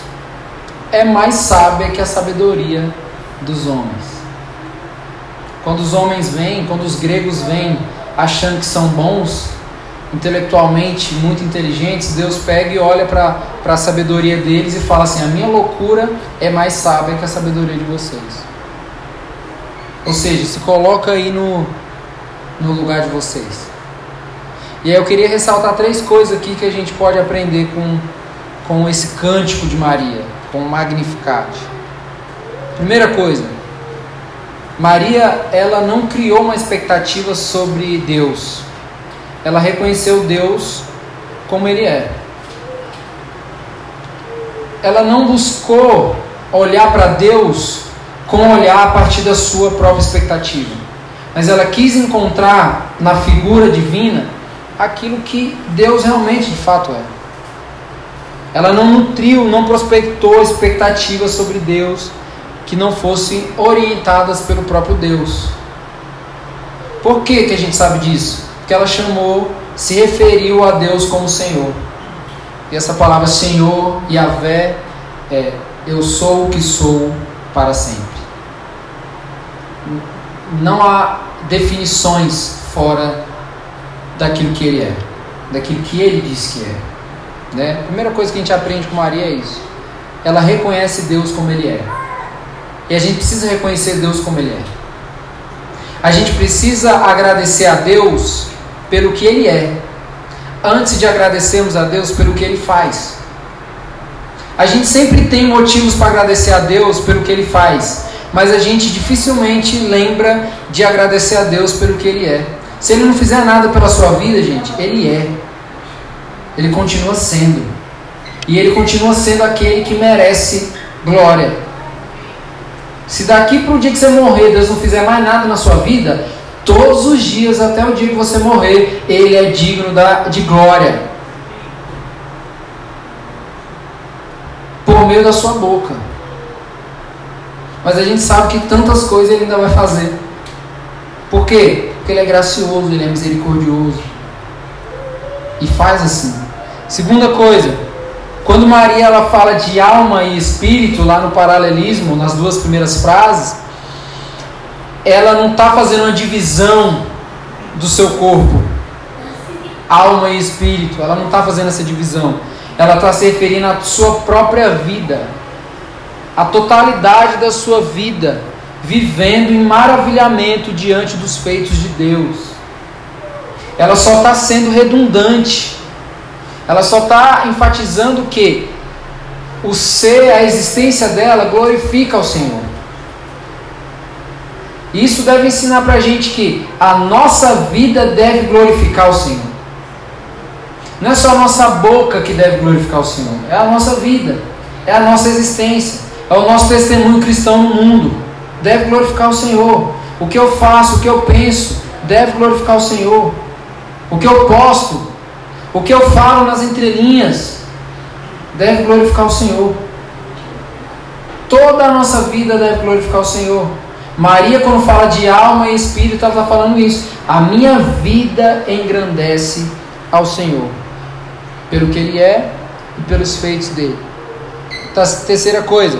é mais sábia que a sabedoria dos homens. Quando os homens vêm, quando os gregos vêm achando que são bons, intelectualmente muito inteligentes, Deus pega e olha para a sabedoria deles e fala assim: a minha loucura é mais sábia que a sabedoria de vocês. Ou seja, se coloca aí no, no lugar de vocês. E aí eu queria ressaltar três coisas aqui que a gente pode aprender com, com esse cântico de Maria, com Magnificat. Primeira coisa, Maria ela não criou uma expectativa sobre Deus ela reconheceu Deus como Ele é. Ela não buscou olhar para Deus com olhar a partir da sua própria expectativa, mas ela quis encontrar na figura divina aquilo que Deus realmente de fato é. Ela não nutriu, não prospectou expectativas sobre Deus que não fossem orientadas pelo próprio Deus. Por que, que a gente sabe disso? que ela chamou, se referiu a Deus como Senhor. E essa palavra Senhor, Yahvé, é eu sou o que sou para sempre. Não há definições fora daquilo que ele é, daquilo que ele diz que é. Né? A primeira coisa que a gente aprende com Maria é isso. Ela reconhece Deus como ele é. E a gente precisa reconhecer Deus como ele é. A gente precisa agradecer a Deus pelo que Ele é, antes de agradecermos a Deus pelo que Ele faz. A gente sempre tem motivos para agradecer a Deus pelo que Ele faz, mas a gente dificilmente lembra de agradecer a Deus pelo que Ele é. Se Ele não fizer nada pela sua vida, gente, Ele é. Ele continua sendo. E Ele continua sendo aquele que merece glória. Se daqui para o dia que você morrer, Deus não fizer mais nada na sua vida, Todos os dias, até o dia que você morrer, Ele é digno da, de glória. Por meio da sua boca. Mas a gente sabe que tantas coisas Ele ainda vai fazer. Por quê? Porque Ele é gracioso, Ele é misericordioso. E faz assim. Segunda coisa, quando Maria ela fala de alma e espírito, lá no paralelismo, nas duas primeiras frases, ela não está fazendo uma divisão do seu corpo, alma e espírito. Ela não está fazendo essa divisão. Ela está se referindo à sua própria vida, a totalidade da sua vida, vivendo em maravilhamento diante dos feitos de Deus. Ela só está sendo redundante. Ela só está enfatizando que o ser, a existência dela glorifica ao Senhor. Isso deve ensinar para a gente que a nossa vida deve glorificar o Senhor. Não é só a nossa boca que deve glorificar o Senhor, é a nossa vida, é a nossa existência, é o nosso testemunho cristão no mundo. Deve glorificar o Senhor. O que eu faço, o que eu penso, deve glorificar o Senhor. O que eu posto, o que eu falo nas entrelinhas, deve glorificar o Senhor. Toda a nossa vida deve glorificar o Senhor. Maria, quando fala de alma e espírito, ela está falando isso. A minha vida engrandece ao Senhor, pelo que Ele é e pelos feitos dele. Tá, terceira coisa,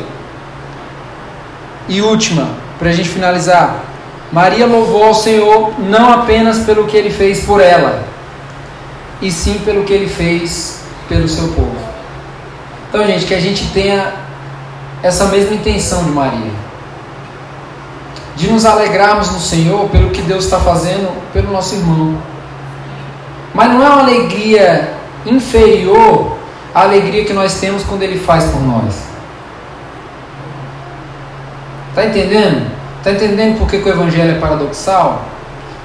e última, para a gente finalizar. Maria louvou ao Senhor não apenas pelo que Ele fez por ela, e sim pelo que Ele fez pelo seu povo. Então, gente, que a gente tenha essa mesma intenção de Maria de nos alegrarmos no Senhor pelo que Deus está fazendo pelo nosso irmão. Mas não é uma alegria inferior à alegria que nós temos quando Ele faz por nós. Está entendendo? Está entendendo por que, que, o Evangelho é paradoxal?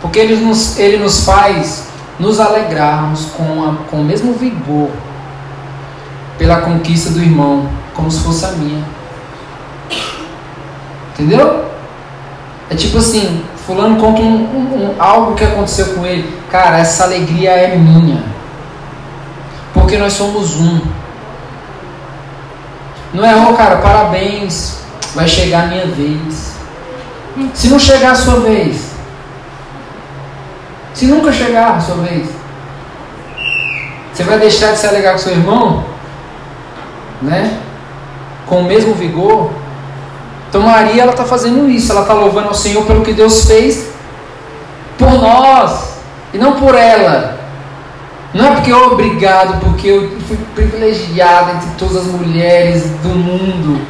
Porque ele nos, ele nos faz nos alegrarmos com, a, com o mesmo vigor pela conquista do irmão, como se fosse a minha. Entendeu? É tipo assim, fulano conta um, um, um, algo que aconteceu com ele. Cara, essa alegria é minha. Porque nós somos um. Não é, oh, cara, parabéns, vai chegar a minha vez. Se não chegar a sua vez, se nunca chegar a sua vez, você vai deixar de se alegrar com seu irmão? Né? Com o mesmo vigor? Então Maria ela está fazendo isso, ela está louvando ao Senhor pelo que Deus fez por nós e não por ela. Não é porque eu obrigado, porque eu fui privilegiada entre todas as mulheres do mundo.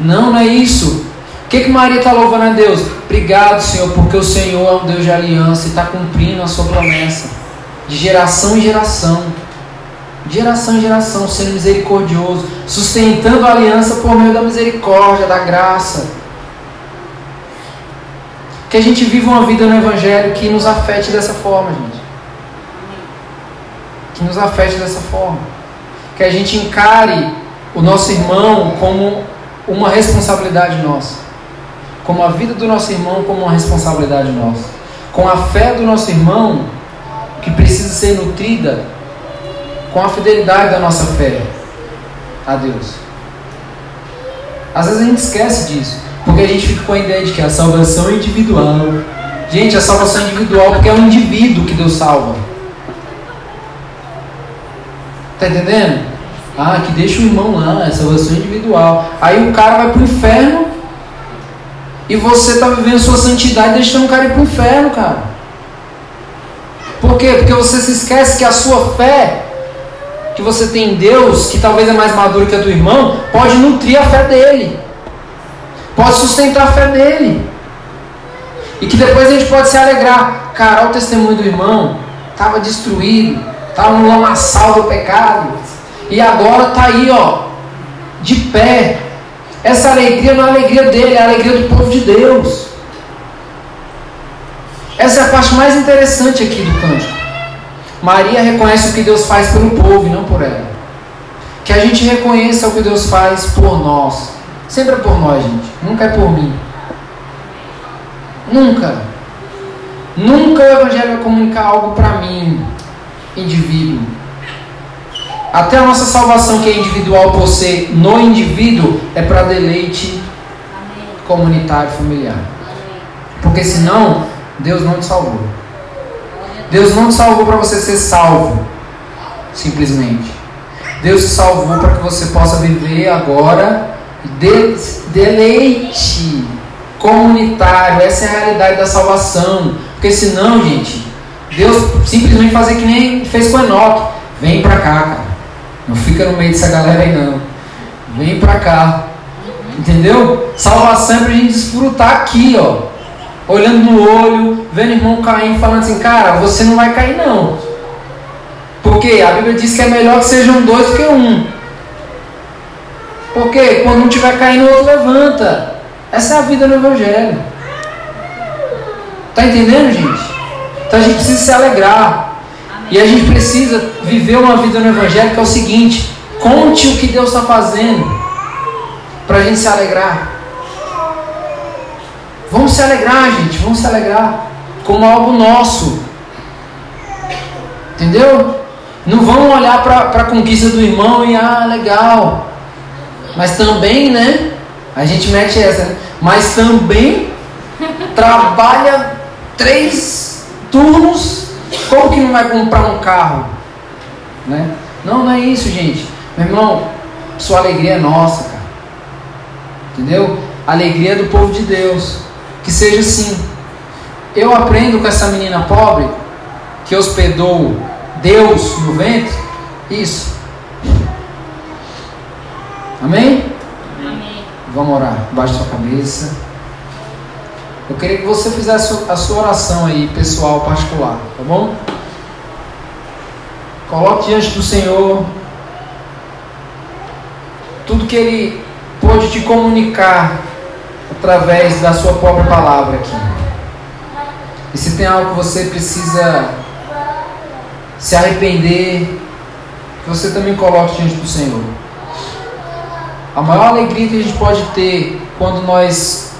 Não, não é isso. O que, que Maria está louvando a Deus? Obrigado, Senhor, porque o Senhor é um Deus de aliança e está cumprindo a sua promessa de geração em geração de geração em geração, sendo misericordioso, sustentando a aliança por meio da misericórdia, da graça. Que a gente viva uma vida no Evangelho que nos afete dessa forma, gente. Que nos afete dessa forma. Que a gente encare o nosso irmão como uma responsabilidade nossa. Como a vida do nosso irmão como uma responsabilidade nossa. Com a fé do nosso irmão que precisa ser nutrida com a fidelidade da nossa fé a Deus. Às vezes a gente esquece disso, porque a gente fica com a ideia de que a salvação é individual. Gente, a salvação é individual porque é um indivíduo que Deus salva. Tá entendendo? Ah, que deixa o irmão lá, é salvação individual. Aí o cara vai pro inferno e você está vivendo sua santidade deixando o cara ir pro inferno, cara. Por quê? Porque você se esquece que a sua fé que você tem em Deus, que talvez é mais maduro que a do irmão, pode nutrir a fé dele, pode sustentar a fé dele. E que depois a gente pode se alegrar. Cara, olha o testemunho do irmão, estava destruído, estava no lamaçal do pecado, e agora está aí, ó, de pé. Essa alegria não é a alegria dele, é a alegria do povo de Deus. Essa é a parte mais interessante aqui do cântico. Maria reconhece o que Deus faz pelo povo e não por ela. Que a gente reconheça o que Deus faz por nós. Sempre é por nós, gente. Nunca é por mim. Nunca. Nunca o Evangelho vai comunicar algo para mim, indivíduo. Até a nossa salvação, que é individual por ser no indivíduo, é para deleite comunitário familiar. Porque senão, Deus não te salvou. Deus não te salvou para você ser salvo, simplesmente. Deus te salvou para que você possa viver agora de, deleite comunitário. Essa é a realidade da salvação. Porque senão, gente, Deus simplesmente fazer que nem fez com Enoque. Vem para cá, cara. Não fica no meio dessa galera aí não. Vem para cá. Entendeu? Salvação é para a gente desfrutar aqui, ó. Olhando no olho, vendo o irmão caindo, falando assim, cara, você não vai cair não. Porque a Bíblia diz que é melhor que sejam dois do que um. Porque quando um estiver caindo, o outro levanta. Essa é a vida no Evangelho. Tá entendendo, gente? Então a gente precisa se alegrar. E a gente precisa viver uma vida no Evangelho que é o seguinte: conte o que Deus está fazendo para a gente se alegrar. Vamos se alegrar, gente, vamos se alegrar como algo nosso. Entendeu? Não vamos olhar para a conquista do irmão e, ah, legal. Mas também, né? A gente mete essa, né? Mas também trabalha três turnos. Como que não vai comprar um carro? Né? Não, não é isso, gente. Meu irmão, sua alegria é nossa, cara. Entendeu? alegria do povo de Deus. Que seja assim. Eu aprendo com essa menina pobre que hospedou Deus no ventre. Isso. Amém? Amém. Vamos orar. Baixe sua cabeça. Eu queria que você fizesse a sua oração aí, pessoal, particular, bom? Coloque diante do Senhor tudo que Ele pôde te comunicar através da sua própria palavra aqui. E se tem algo que você precisa se arrepender, que você também coloque diante do Senhor. A maior alegria que a gente pode ter quando nós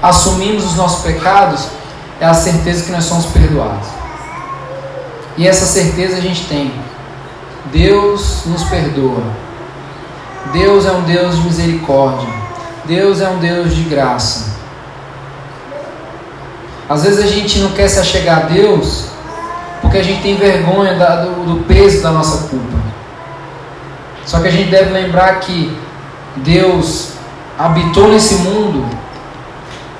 assumimos os nossos pecados é a certeza que nós somos perdoados. E essa certeza a gente tem. Deus nos perdoa. Deus é um Deus de misericórdia. Deus é um Deus de graça. Às vezes a gente não quer se achegar a Deus porque a gente tem vergonha da, do, do peso da nossa culpa. Só que a gente deve lembrar que Deus habitou nesse mundo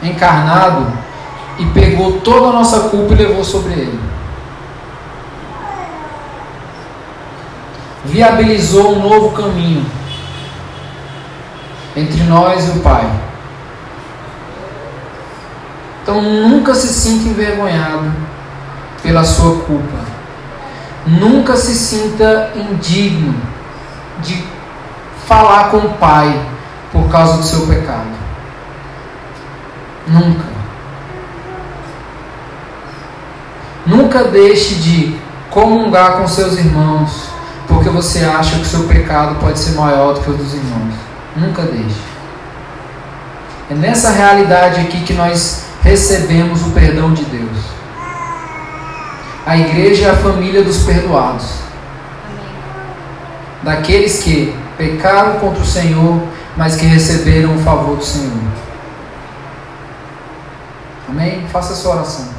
encarnado e pegou toda a nossa culpa e levou sobre ele. Viabilizou um novo caminho entre nós e o Pai. Então nunca se sinta envergonhado pela sua culpa. Nunca se sinta indigno de falar com o Pai por causa do seu pecado. Nunca. Nunca deixe de comungar com seus irmãos porque você acha que o seu pecado pode ser maior do que o dos irmãos. Nunca deixe. É nessa realidade aqui que nós recebemos o perdão de Deus. A igreja é a família dos perdoados. Daqueles que pecaram contra o Senhor, mas que receberam o favor do Senhor. Amém? Faça a sua oração.